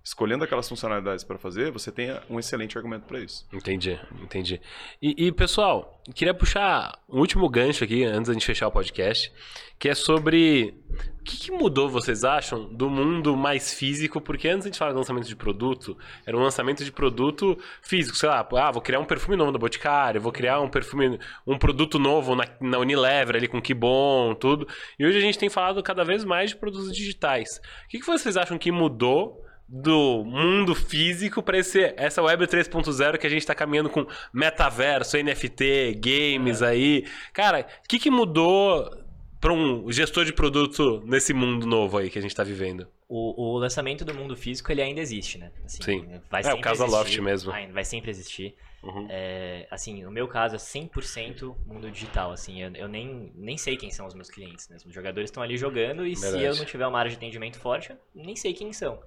escolhendo aquelas funcionalidades para fazer, você tenha um excelente argumento para isso. Entendi, entendi. E, e, pessoal, queria puxar um último gancho aqui, antes da gente fechar o podcast, que é sobre o que, que mudou, vocês acham, do mundo mais físico? Porque antes a gente falava de lançamento de produto, era um lançamento de produto físico, sei lá, ah, vou criar um perfume novo da Boticário, vou criar um perfume, um produto novo na, na Unilever ali com que bom, tudo. E hoje a gente tem falado cada vez mais de produtos digitais. O que, que vocês acham que mudou do mundo físico para essa web 3.0 que a gente está caminhando com metaverso, NFT, games aí. Cara, o que, que mudou para um gestor de produto nesse mundo novo aí que a gente está vivendo? O, o lançamento do mundo físico ele ainda existe, né? Assim, Sim. Vai É, o caso da existir, Loft mesmo. Vai sempre existir. Uhum. É, assim, no meu caso é 100% mundo digital, assim, eu, eu nem, nem sei quem são os meus clientes, né? Os jogadores estão ali jogando e se Verdade. eu não tiver uma área de atendimento forte, eu nem sei quem são.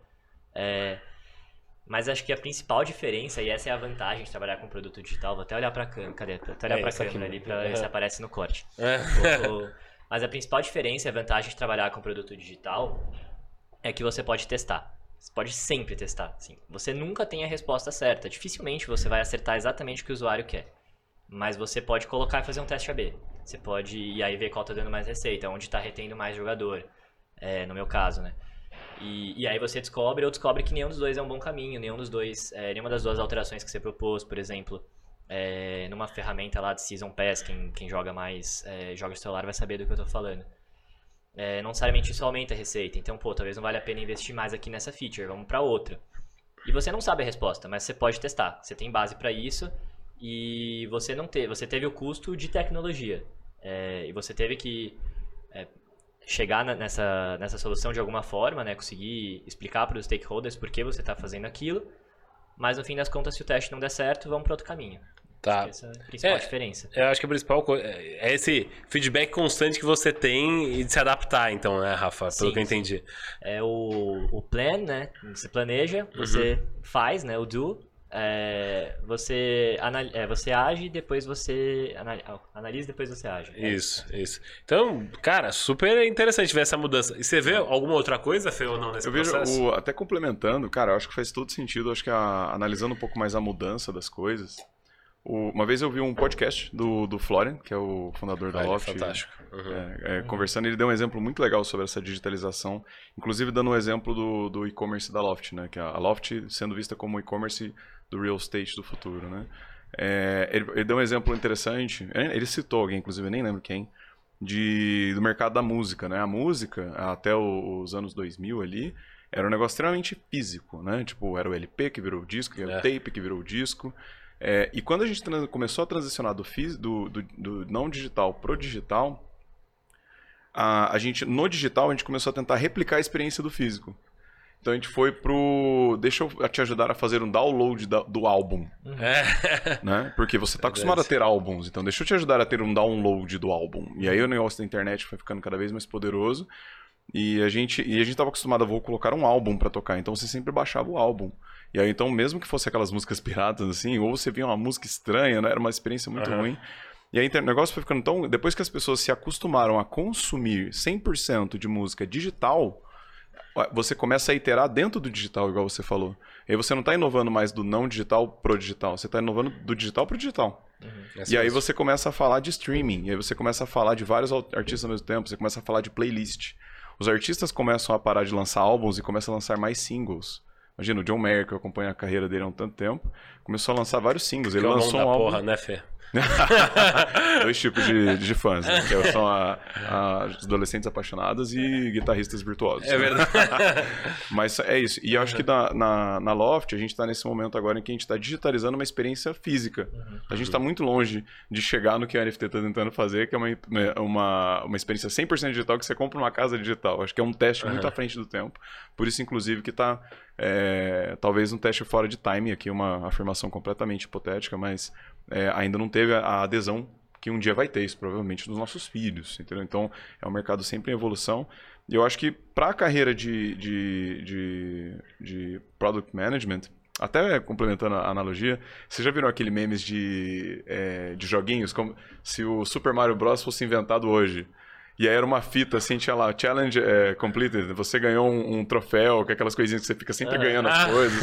É, mas acho que a principal diferença, e essa é a vantagem de trabalhar com produto digital, vou até olhar pra câmera, cadê? Vou até olhar É, pra isso aqui câmera ali pra ver se aparece no corte. É. O- o- mas a principal diferença e a vantagem de trabalhar com produto digital é que você pode testar. Você pode sempre testar. Você nunca tem a resposta certa. Dificilmente você vai acertar exatamente o que o usuário quer. Mas você pode colocar e fazer um teste AB. Você pode e aí ver qual está dando mais receita, onde está retendo mais jogador. É, no meu caso, né? E, e aí você descobre ou descobre que nenhum dos dois é um bom caminho, nenhum dos dois, é, nenhuma das duas alterações que você propôs, por exemplo, é, numa ferramenta lá de Season Pass, quem, quem joga mais, é, joga de celular vai saber do que eu tô falando. É, não necessariamente isso aumenta a receita, então, pô, talvez não valha a pena investir mais aqui nessa feature, vamos para outra. E você não sabe a resposta, mas você pode testar. Você tem base para isso e você não teve, você teve o custo de tecnologia é, e você teve que é, chegar nessa, nessa solução de alguma forma, né? Conseguir explicar para os stakeholders por que você está fazendo aquilo. Mas no fim das contas, se o teste não der certo, vamos para outro caminho. Tá. Essa é a principal É. diferença. Eu acho que a principal coisa é esse feedback constante que você tem e de se adaptar, então, né, Rafa? Pelo Sim, que eu sim. entendi. É o, o plan, né? Você planeja, você faz, né? O do. É, você, anal- é, você age, depois você anal- analisa, depois você age. É Isso, isso. Então, cara, super interessante ver essa mudança. E você vê alguma outra coisa, Fê, ou não, nesse Eu vejo, processo? o- até complementando, cara, eu acho que faz todo sentido, acho que a- analisando um pouco mais a mudança das coisas. uma vez eu vi um podcast do, do Florian, que é o fundador da Olha, Loft. fantástico. Uhum. É, é, conversando, ele deu um exemplo muito legal sobre essa digitalização, inclusive dando um exemplo do, do e-commerce da Loft, né? Que a, Loft sendo vista como e-commerce do real estate do futuro, né? É, ele, ele deu um exemplo interessante, ele citou alguém, inclusive eu nem lembro quem, de, do mercado da música, né? A música, até os anos 2000 ali, era um negócio extremamente físico, né? Tipo, era o LP que virou o disco, era É. o tape que virou o disco. É, e quando a gente começou a transicionar do, do, do, do não digital pro digital, a, a gente, no digital, a gente começou a tentar replicar a experiência do físico. Então a gente foi pro. Deixa eu te ajudar a fazer um download da- do álbum, É. né? Porque você tá acostumado a ter álbuns, então deixa eu te ajudar a ter um download do álbum. E aí o negócio da internet foi ficando cada vez mais poderoso. E a gente, e a gente tava acostumado a vou colocar um álbum pra tocar, então você sempre baixava o álbum. E aí então, mesmo que fosse aquelas músicas piratas assim, ou você via uma música estranha, né? Era uma experiência muito Aham. ruim. E aí o negócio foi ficando tão. Depois que as pessoas se acostumaram a consumir 100% de música digital, você começa a iterar dentro do digital, igual você falou. E aí você não está inovando mais do não digital pro digital, você está inovando do digital pro digital. E aí você começa a falar de streaming, e aí você começa a falar de vários artistas ao mesmo tempo, você começa a falar de playlist. Os artistas começam a parar de lançar álbuns e começam a lançar mais singles. Imagina, o John Mayer, que eu acompanho a carreira dele há um tanto tempo, começou a lançar vários singles. Ele Que é o nome lançou da um álbum. porra, né, Fê? Dois tipos de, de fãs, né? que são a, a, adolescentes apaixonados e guitarristas virtuosos. É verdade. Mas é isso. E eu acho que na, na, na Loft a gente está nesse momento agora em que a gente está digitalizando uma experiência física. A gente está muito longe de chegar no que a NFT está tentando fazer, que é uma, uma, uma experiência 100% digital que você compra numa casa digital. Acho que é um teste muito à frente do tempo. Por isso, inclusive, que está é, talvez um teste fora de time aqui, uma afirmação completamente hipotética, mas é, ainda não teve a adesão que um dia vai ter isso, provavelmente, dos nossos filhos, entendeu? Então, é um mercado sempre em evolução. E eu acho que para a carreira de, de, de, de Product Management, até complementando a analogia, vocês já viram aquele memes de, é, de joguinhos, como se o Super Mario Bros. fosse inventado hoje. E aí era uma fita assim, tinha lá, challenge é, completed, você ganhou um, um, troféu, que é aquelas coisinhas que você fica sempre ganhando as coisas.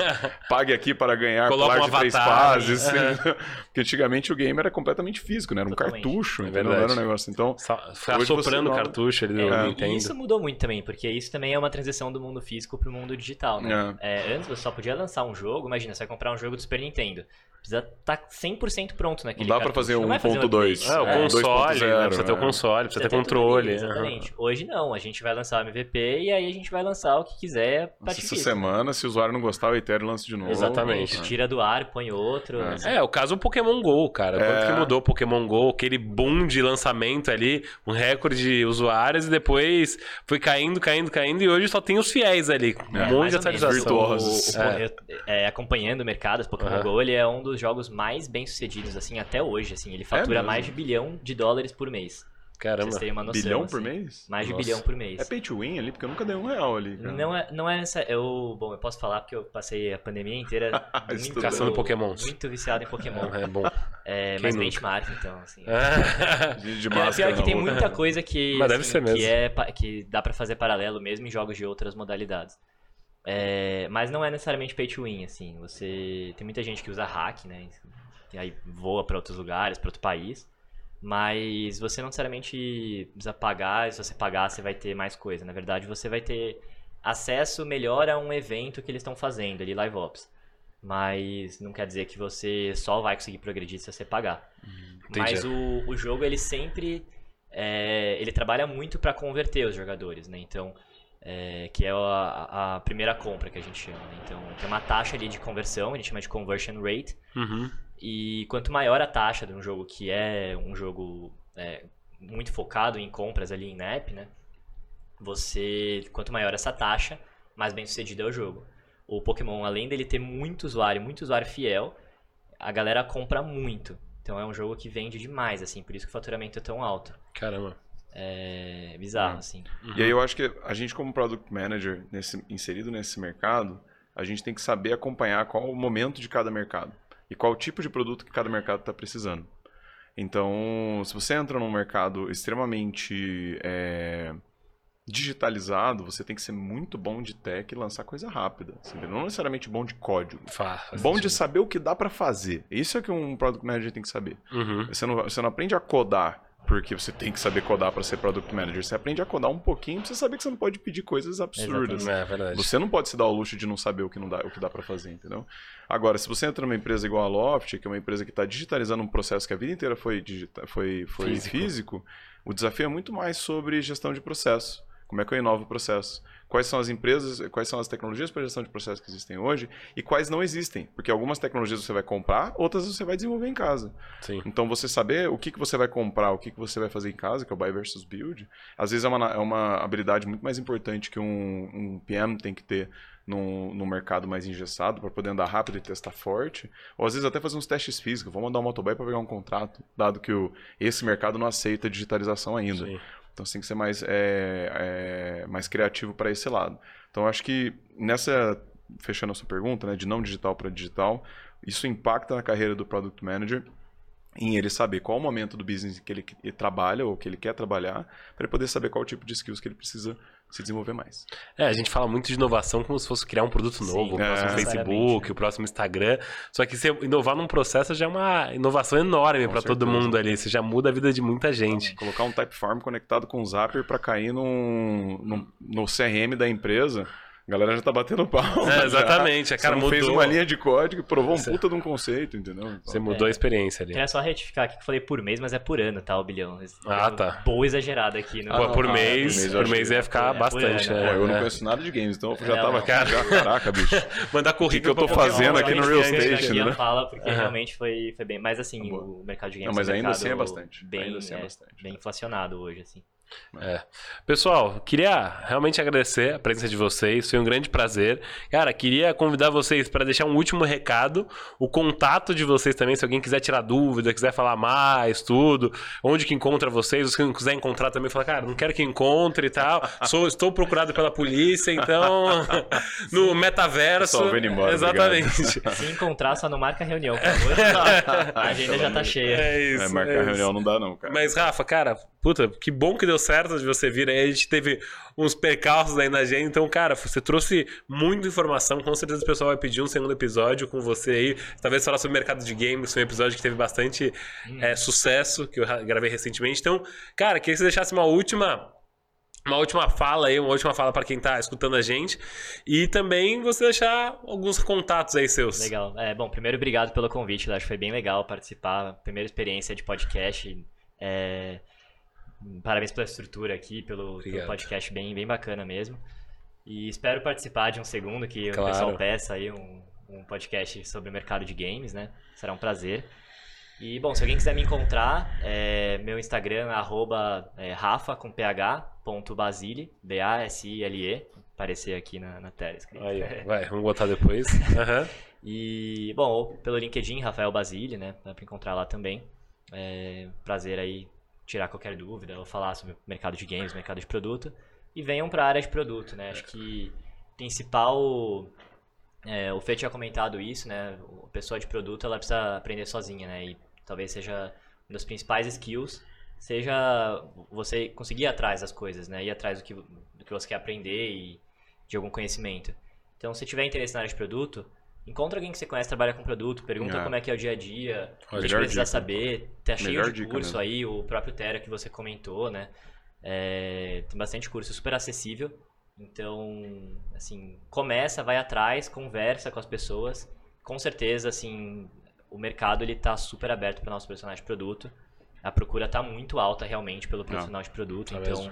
Pague aqui para ganhar Coloca colar um de três fases. assim. Porque antigamente o game era completamente físico, né? Era um Totalmente. cartucho, É entendeu? Não era um negócio. Então, Só- Ficar soprando o não- cartucho ali do É, Nintendo. E isso mudou muito também, porque isso também é uma transição do mundo físico pro mundo digital, né? É, antes você só podia lançar um jogo, imagina, você vai comprar um jogo do Super Nintendo. Precisa estar 100% pronto naquele Não dá pra cartucho. fazer Não vai fazer um 1.2. É, o update. console, 2.0, né? precisa ter o é. console, precisa ter tudo controle. ali, aham. Exatamente. Hoje não, a gente vai lançar o MVP e aí a gente vai lançar o que quiser essa disso. semana, se o usuário não gostar, o Ethereum lança de novo. Exatamente. É. Tira do ar, põe outro. É. É, o caso do Pokémon GO, cara. Quanto É. que mudou o Pokémon GO, aquele boom de lançamento ali, um recorde de usuários, e depois foi caindo, caindo, caindo, e hoje só tem os fiéis ali. Um É, monte Mais de ou menos. atualização. Virtuosos. O- o- É. eu- é, acompanhando o mercado, o Pokémon Aham. GO ele é um dos jogos mais bem sucedidos, assim, até hoje. Assim, ele fatura mesmo? mais de bilhão de dólares por mês. Caramba. vocês terem uma noção. Bilhão assim. por mês? Mais de Nossa. bilhão por mês. É pay to win ali, porque eu nunca dei um real ali. cara. Não é, não é essa. Eu, bom, eu posso falar porque eu passei a pandemia inteira muito. Caçando Pokémons. muito viciado em Pokémon. É bom. É, Quem mas nunca? benchmark, então, assim. De, de É, máscara pior que tem muita coisa que, Mas deve assim, ser mesmo. que, é, que dá pra fazer paralelo mesmo em jogos de outras modalidades. É, mas não é necessariamente pay to win, assim. Você tem muita gente que usa hack, né? E aí voa pra outros lugares, pra outro país. Mas você não necessariamente precisa pagar, se você pagar você vai ter mais coisa. Na verdade, você vai ter acesso melhor a um evento que eles estão fazendo ali, Live Ops. Mas não quer dizer que você só vai conseguir progredir se você pagar. Mas o, o jogo, ele sempre. é, ele trabalha muito para converter os jogadores, né? Então. É, que é a, a primeira compra que a gente chama. né? Então, tem uma taxa ali de conversão, a gente chama de conversion rate. Uhum. E quanto maior a taxa de um jogo que é um jogo é, muito focado em compras ali em app, né? Você, quanto maior essa taxa, mais bem sucedido é o jogo. O Pokémon, além dele ter muito usuário, muito usuário fiel, a galera compra muito. Então é um jogo que vende demais, assim, por isso que o faturamento é tão alto. Caramba. É bizarro, assim. E aí eu acho que a gente, como Product Manager, nesse- inserido nesse mercado, a gente tem que saber acompanhar qual o momento de cada mercado e qual o tipo de produto que cada mercado está precisando. Então, se você entra num mercado extremamente é, digitalizado, você tem que ser muito bom de tech e lançar coisa rápida. assim, não necessariamente bom de código. Bom de sentido. saber o que dá para fazer. Isso é que um Product Manager tem que saber. Uhum. Você não, você não aprende a codar porque você tem que saber codar para ser Product Manager. Você aprende a codar um pouquinho pra você saber que você não pode pedir coisas absurdas. É verdade. Você não pode se dar o luxo de não saber o que, não dá, o que dá para fazer, entendeu? Agora, se você entra numa empresa igual a Loft, que é uma empresa que está digitalizando um processo que a vida inteira foi, digita foi, foi Físico. físico. o desafio é muito mais sobre gestão de processo. Como é que eu inovo o processo? Quais são as empresas, quais são as tecnologias para gestão de processo que existem hoje e quais não existem? Porque algumas tecnologias você vai comprar, outras você vai desenvolver em casa. Sim. Então, você saber o que, que você vai comprar, o que, que você vai fazer em casa, que é o buy versus build, às vezes é uma, é uma habilidade muito mais importante que um, um PM tem que ter num, num mercado mais engessado para poder andar rápido e testar forte. Ou às vezes até fazer uns testes físicos. Vou mandar um motoboy para pegar um contrato, dado que o, esse mercado não aceita digitalização ainda. Sim. Então você tem que ser mais, é, é, mais criativo para esse lado. Então acho que nessa, fechando a sua pergunta, né, de não digital para digital, isso impacta na carreira do Product Manager em ele saber qual o momento do business que ele, trabalha ou que ele quer trabalhar, para ele poder saber qual tipo de skills que ele precisa se desenvolver mais. É, a gente fala muito de inovação como se fosse criar um produto Sim, novo, o próximo é. Facebook, Necessariamente, o próximo Instagram. Só que você inovar num processo já é uma inovação enorme para todo mundo ali. Você já muda a vida de muita gente. Colocar um Typeform conectado com o Zapier para cair num, num- no CRM da empresa A galera já tá batendo pau. É, exatamente, já. a cara Você não fez mudou. uma linha de código, provou um puta de um conceito, entendeu? Então, Você mudou a experiência ali. Queria só retificar aqui que eu falei por mês, mas é por ano, tá, o bilhão. Ah, Deu tá. Boa exagerada aqui. No... Pô, não, por ah, mês, por mês por mês ia ficar é por bastante, ano, Pô, né? eu não É. conheço nada de games, então eu já Não, tava não. cara... já, caraca, bicho. Mandar currículo que eu tô fazendo aqui no né? Real a né? fala, porque realmente foi, foi bem. Mas assim, Boa. o mercado de games Não, mas é ainda assim é bastante. Bem, Ainda assim é é, bastante. bem inflacionado hoje, assim. É. Pessoal, queria realmente agradecer a presença de vocês, foi um grande prazer. Cara, queria convidar vocês para deixar um último recado, o contato de vocês também, se alguém quiser tirar dúvida, quiser falar mais, tudo, onde que encontra vocês, se não quiser encontrar também, fala, cara, não quero que encontre e tal, sou, estou procurado pela polícia, então, no metaverso. Pessoal, vem embora, Exatamente. Se encontrar, só não marca reunião, por favor. a agenda já tá cheia. É isso. É, marcar é isso. reunião não dá não, cara. Mas, Rafa, cara, puta, que bom que deu certo de você vir aí. A gente teve uns percalços aí na agenda. Então, cara, você trouxe muita informação. Com certeza o pessoal vai pedir um segundo episódio com você aí. Talvez falar sobre o mercado de games. Foi um episódio que teve bastante é, sucesso, que eu ra- gravei recentemente. Então, cara, queria que você deixasse uma última. Uma última fala aí, uma última fala para quem tá escutando a gente. E também você deixar alguns contatos aí seus. Legal. É, bom, primeiro, obrigado pelo convite. Eu acho que foi bem legal participar. Primeira experiência de podcast. É, Parabéns pela estrutura aqui, pelo, pelo podcast bem, bem bacana mesmo. E espero participar de um segundo, que Claro. o pessoal peça aí um, um podcast sobre o mercado de games, né? Será um prazer. E, bom, se alguém quiser me encontrar, é, meu Instagram é arroba é, rafa, com ph, ponto basile, B-A-S-I-L-E, aparecer aqui na, na tela escrito. Aí, vai, vamos botar depois. Aham. E, bom, ou pelo LinkedIn, Rafael Basile, né? Dá pra encontrar lá também. É, prazer aí tirar qualquer dúvida ou falar sobre mercado de games, mercado de produto. E venham pra área de produto, né? Acho que principal. é, o Fê tinha comentado isso, né? A pessoa de produto ela precisa aprender sozinha, né? E talvez seja uma das principais skills seja você conseguir ir atrás das coisas, né? Ir atrás do que, do que você quer aprender e de algum conhecimento. Então, se tiver interesse na área de produto, encontra alguém que você conhece, trabalha com produto, pergunta É. como é que é o dia a dia, o que a gente precisa dica. saber. Tá cheio Melhor de curso mesmo. aí, o próprio Tera que você comentou, né? É, tem bastante curso, super acessível. Então, assim, começa, vai atrás, conversa com as pessoas. Com certeza, assim, o mercado ele tá super aberto para nosso profissional de produto. A procura tá muito alta realmente pelo profissional de produto. Tá então.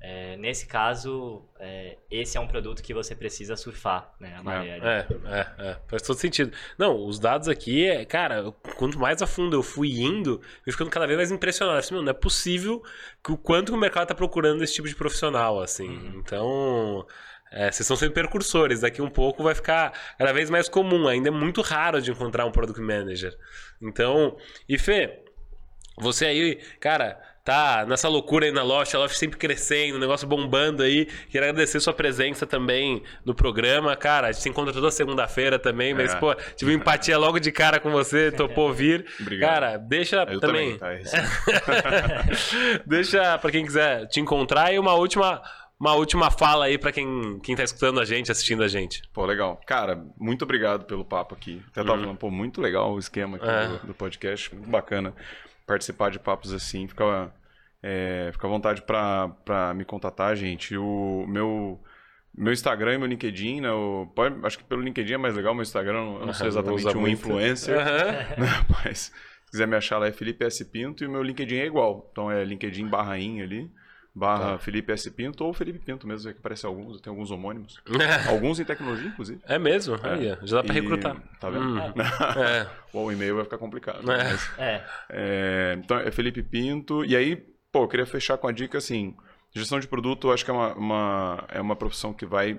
É, nesse caso, é, esse é um produto que você precisa surfar, né? A maré. É, é, é. Faz todo sentido. Não, os dados aqui, é, cara, quanto mais a fundo eu fui indo, eu ficando cada vez mais impressionado. Assim, não é possível que o quanto o mercado tá procurando esse tipo de profissional, assim. Então. é, vocês estão sendo percursores. Daqui um pouco vai ficar cada vez mais comum. Ainda é muito raro de encontrar um product manager. Então, e Fê, você aí, cara, tá nessa loucura aí na Loft, a Loft sempre crescendo, o negócio bombando aí. Queria agradecer sua presença também no programa. Cara, a gente se encontra toda segunda-feira também, mas, É. pô, tive empatia logo de cara com você, topou vir. Obrigado. Cara, deixa Eu também. também, tá? Esse- deixa pra quem quiser te encontrar e uma última. Uma última fala aí pra quem, quem tá escutando a gente, assistindo a gente. Pô, legal. Cara, muito obrigado pelo papo aqui. Até tava Uhum. falando, pô, muito legal o esquema aqui É. do, do podcast. Muito bacana participar de papos assim. Fica, é, fica à vontade pra, pra me contatar, gente. O meu, meu Instagram e meu LinkedIn, né? O, pode- acho que pelo LinkedIn é mais legal. Meu Instagram, eu não sou Aham, exatamente um muito. influencer. Aham. né? Mas se quiser me achar lá é Felipe S. Pinto e o meu LinkedIn é igual. Então é LinkedIn barra in ali, barra Tá. Felipe S. Pinto ou Felipe Pinto mesmo, é que aparece alguns, tem alguns homônimos. Alguns em tecnologia, inclusive. É mesmo? Aí, ó, já dá pra E- recrutar. Tá vendo? Hum. É. Ou o e-mail vai ficar complicado. É. mas, É, é, então é Felipe Pinto. E aí, pô, eu queria fechar com a dica assim: gestão de produto, eu acho que é uma, uma- é uma profissão que vai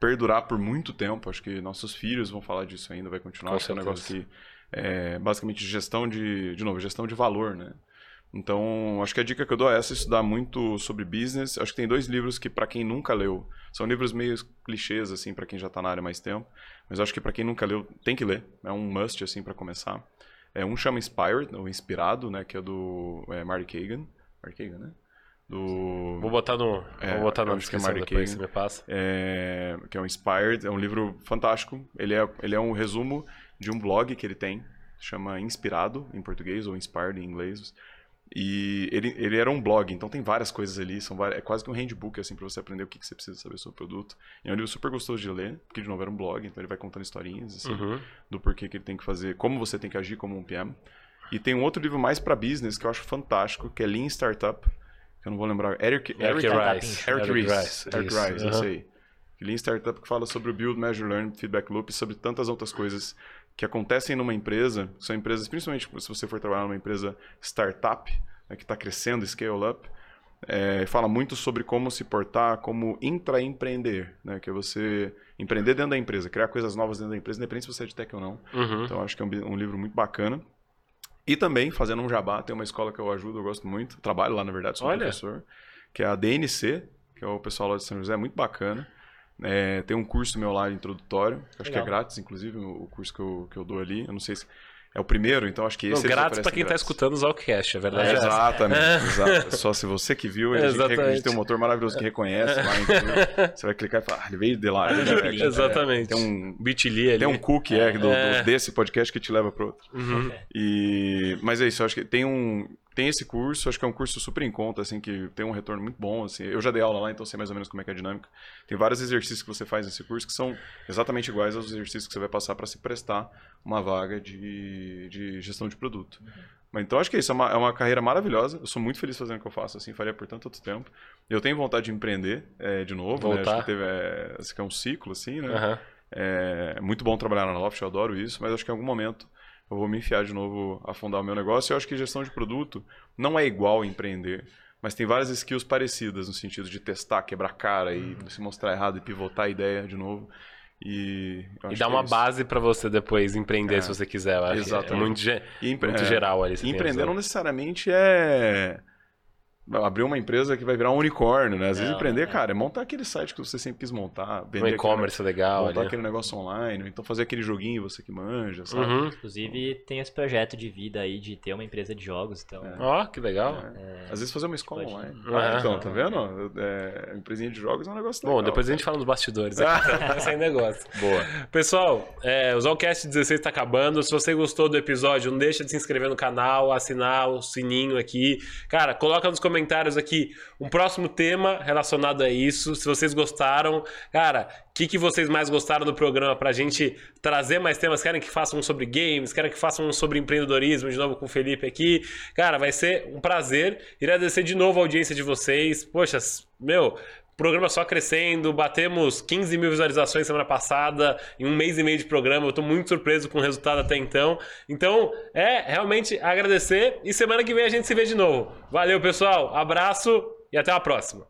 perdurar por muito tempo. Acho que nossos filhos vão falar disso ainda, vai continuar. Com Acho que é um negócio que é basicamente gestão de, de novo, gestão de valor, né? Então, acho que a dica que eu dou é essa, estudar muito sobre business. Acho que tem dois livros que, para quem nunca leu, são livros meio clichês, assim, para quem já está na área mais tempo. Mas acho que para quem nunca leu, tem que ler. É um must, assim, para começar. É, um chama Inspired, ou Inspirado, né? Que é do é, Marty Kagan. Marty Kagan, né? Do... Vou botar no, É, vou botar na acho que é descrição depois, Kagan. me passa. é, que é o Inspired, é um livro fantástico. Ele é, ele é um resumo de um blog que ele tem, chama Inspirado em português ou Inspired em inglês. E ele, ele era um blog, então tem várias coisas ali, são várias, é quase que um handbook assim para você aprender o que, que você precisa saber sobre o produto. E é um livro super gostoso de ler, porque de novo era um blog, então ele vai contando historinhas assim, Uhum. do porquê que ele tem que fazer, como você tem que agir como um PM. E tem um outro livro mais para business que eu acho fantástico, que é Lean Startup, que eu não vou lembrar, Eric, Eric Eric, Rice. Eric Ries. Rice, Eric. Ries, Aham. isso aí. Lean Startup que fala sobre o Build, Measure, Learn, Feedback Loop e sobre tantas outras coisas que acontecem numa empresa, que são empresas, principalmente se você for trabalhar numa empresa startup, né, que está crescendo, scale up, é, fala muito sobre como se portar, como intraempreender, né, que é você empreender dentro da empresa, criar coisas novas dentro da empresa, independente se você é de tech ou não. Uhum. Então, acho que é um, um livro muito bacana. E também, fazendo um jabá, tem uma escola que eu ajudo, eu gosto muito. Trabalho lá, na verdade, sou Olha. professor. Que é a DNC, que é o pessoal lá de São José, muito bacana. É, tem um curso meu lá introdutório, que acho que é Legal. grátis, inclusive, o curso que eu, que eu dou ali. Eu não sei se é o primeiro, então acho que esse Não, grátis pra oferecem quem tá grátis. escutando o Zalcast, é verdade. É, é exatamente, exato. É Só se você que viu, a gente, a gente tem um motor maravilhoso que reconhece lá, entendeu? Você vai clicar e falar, ah, ele veio de lá. Exatamente. Tem um, Bitly ali. tem um cookie é, do, do- É. desse podcast que te leva para outro. Uhum. E, mas é isso, eu acho que tem um tem esse curso, acho que é um curso super em conta, assim, que tem um retorno muito bom, assim. Eu já dei aula lá, então sei mais ou menos como é que é a dinâmica. Tem vários exercícios que você faz nesse curso que são exatamente iguais aos exercícios que você vai passar para se prestar uma vaga de, de gestão de produto. Mas então acho que é isso, é uma, é uma carreira maravilhosa. Eu sou muito feliz fazendo o que eu faço, assim, faria por tanto outro tempo. Eu tenho vontade de empreender é, de novo, né? Voltar. Acho que teve, é, acho que é um ciclo, assim, né? Aham. É muito bom trabalhar na Loft, eu adoro isso, mas acho que em algum momento eu vou me enfiar de novo a fundar o meu negócio. E eu acho que gestão de produto não é igual empreender, mas tem várias skills parecidas no sentido de testar, quebrar cara e se mostrar errado e pivotar a ideia de novo. E, E dá é uma isso. base pra você depois empreender É. se você quiser. Eu acho. Exatamente. É muito, ge- E empre- muito é, geral ali. empreender não necessariamente é abrir uma empresa que vai virar um unicórnio, né? Às vezes Não, empreender, é. cara, é montar aquele site que você sempre quis montar, vender Um e-commerce legal montar ali. aquele negócio online, então fazer aquele joguinho você que manja, sabe? Uhum. Inclusive, tem esse projeto de vida aí de ter uma empresa de jogos, então... Ó, que legal. Às vezes fazer uma escola Pode- online. Ah, então, tá vendo? É, empresinha de jogos é um negócio Bom, legal, depois a gente fala nos bastidores. aqui, Esse é negócio. Boa. Pessoal, é, o Zolcast 16 está acabando. Se você gostou do episódio, não deixa de se inscrever no canal, assinar o sininho aqui. Cara, coloca nos comentários aqui um próximo tema relacionado a isso. Se vocês gostaram, cara, o que, que vocês mais gostaram do programa pra gente trazer mais temas? Querem que façam um sobre games? Querem que façam um sobre empreendedorismo de novo com o Felipe aqui? Cara, vai ser um prazer. E agradecer de novo a audiência de vocês. Poxa, meu, programa só crescendo, batemos 15 mil visualizações semana passada, em um mês e meio de programa, eu tô muito surpreso com o resultado até então. Então, é realmente agradecer e semana que vem a gente se vê de novo. Valeu, pessoal, abraço e até a próxima.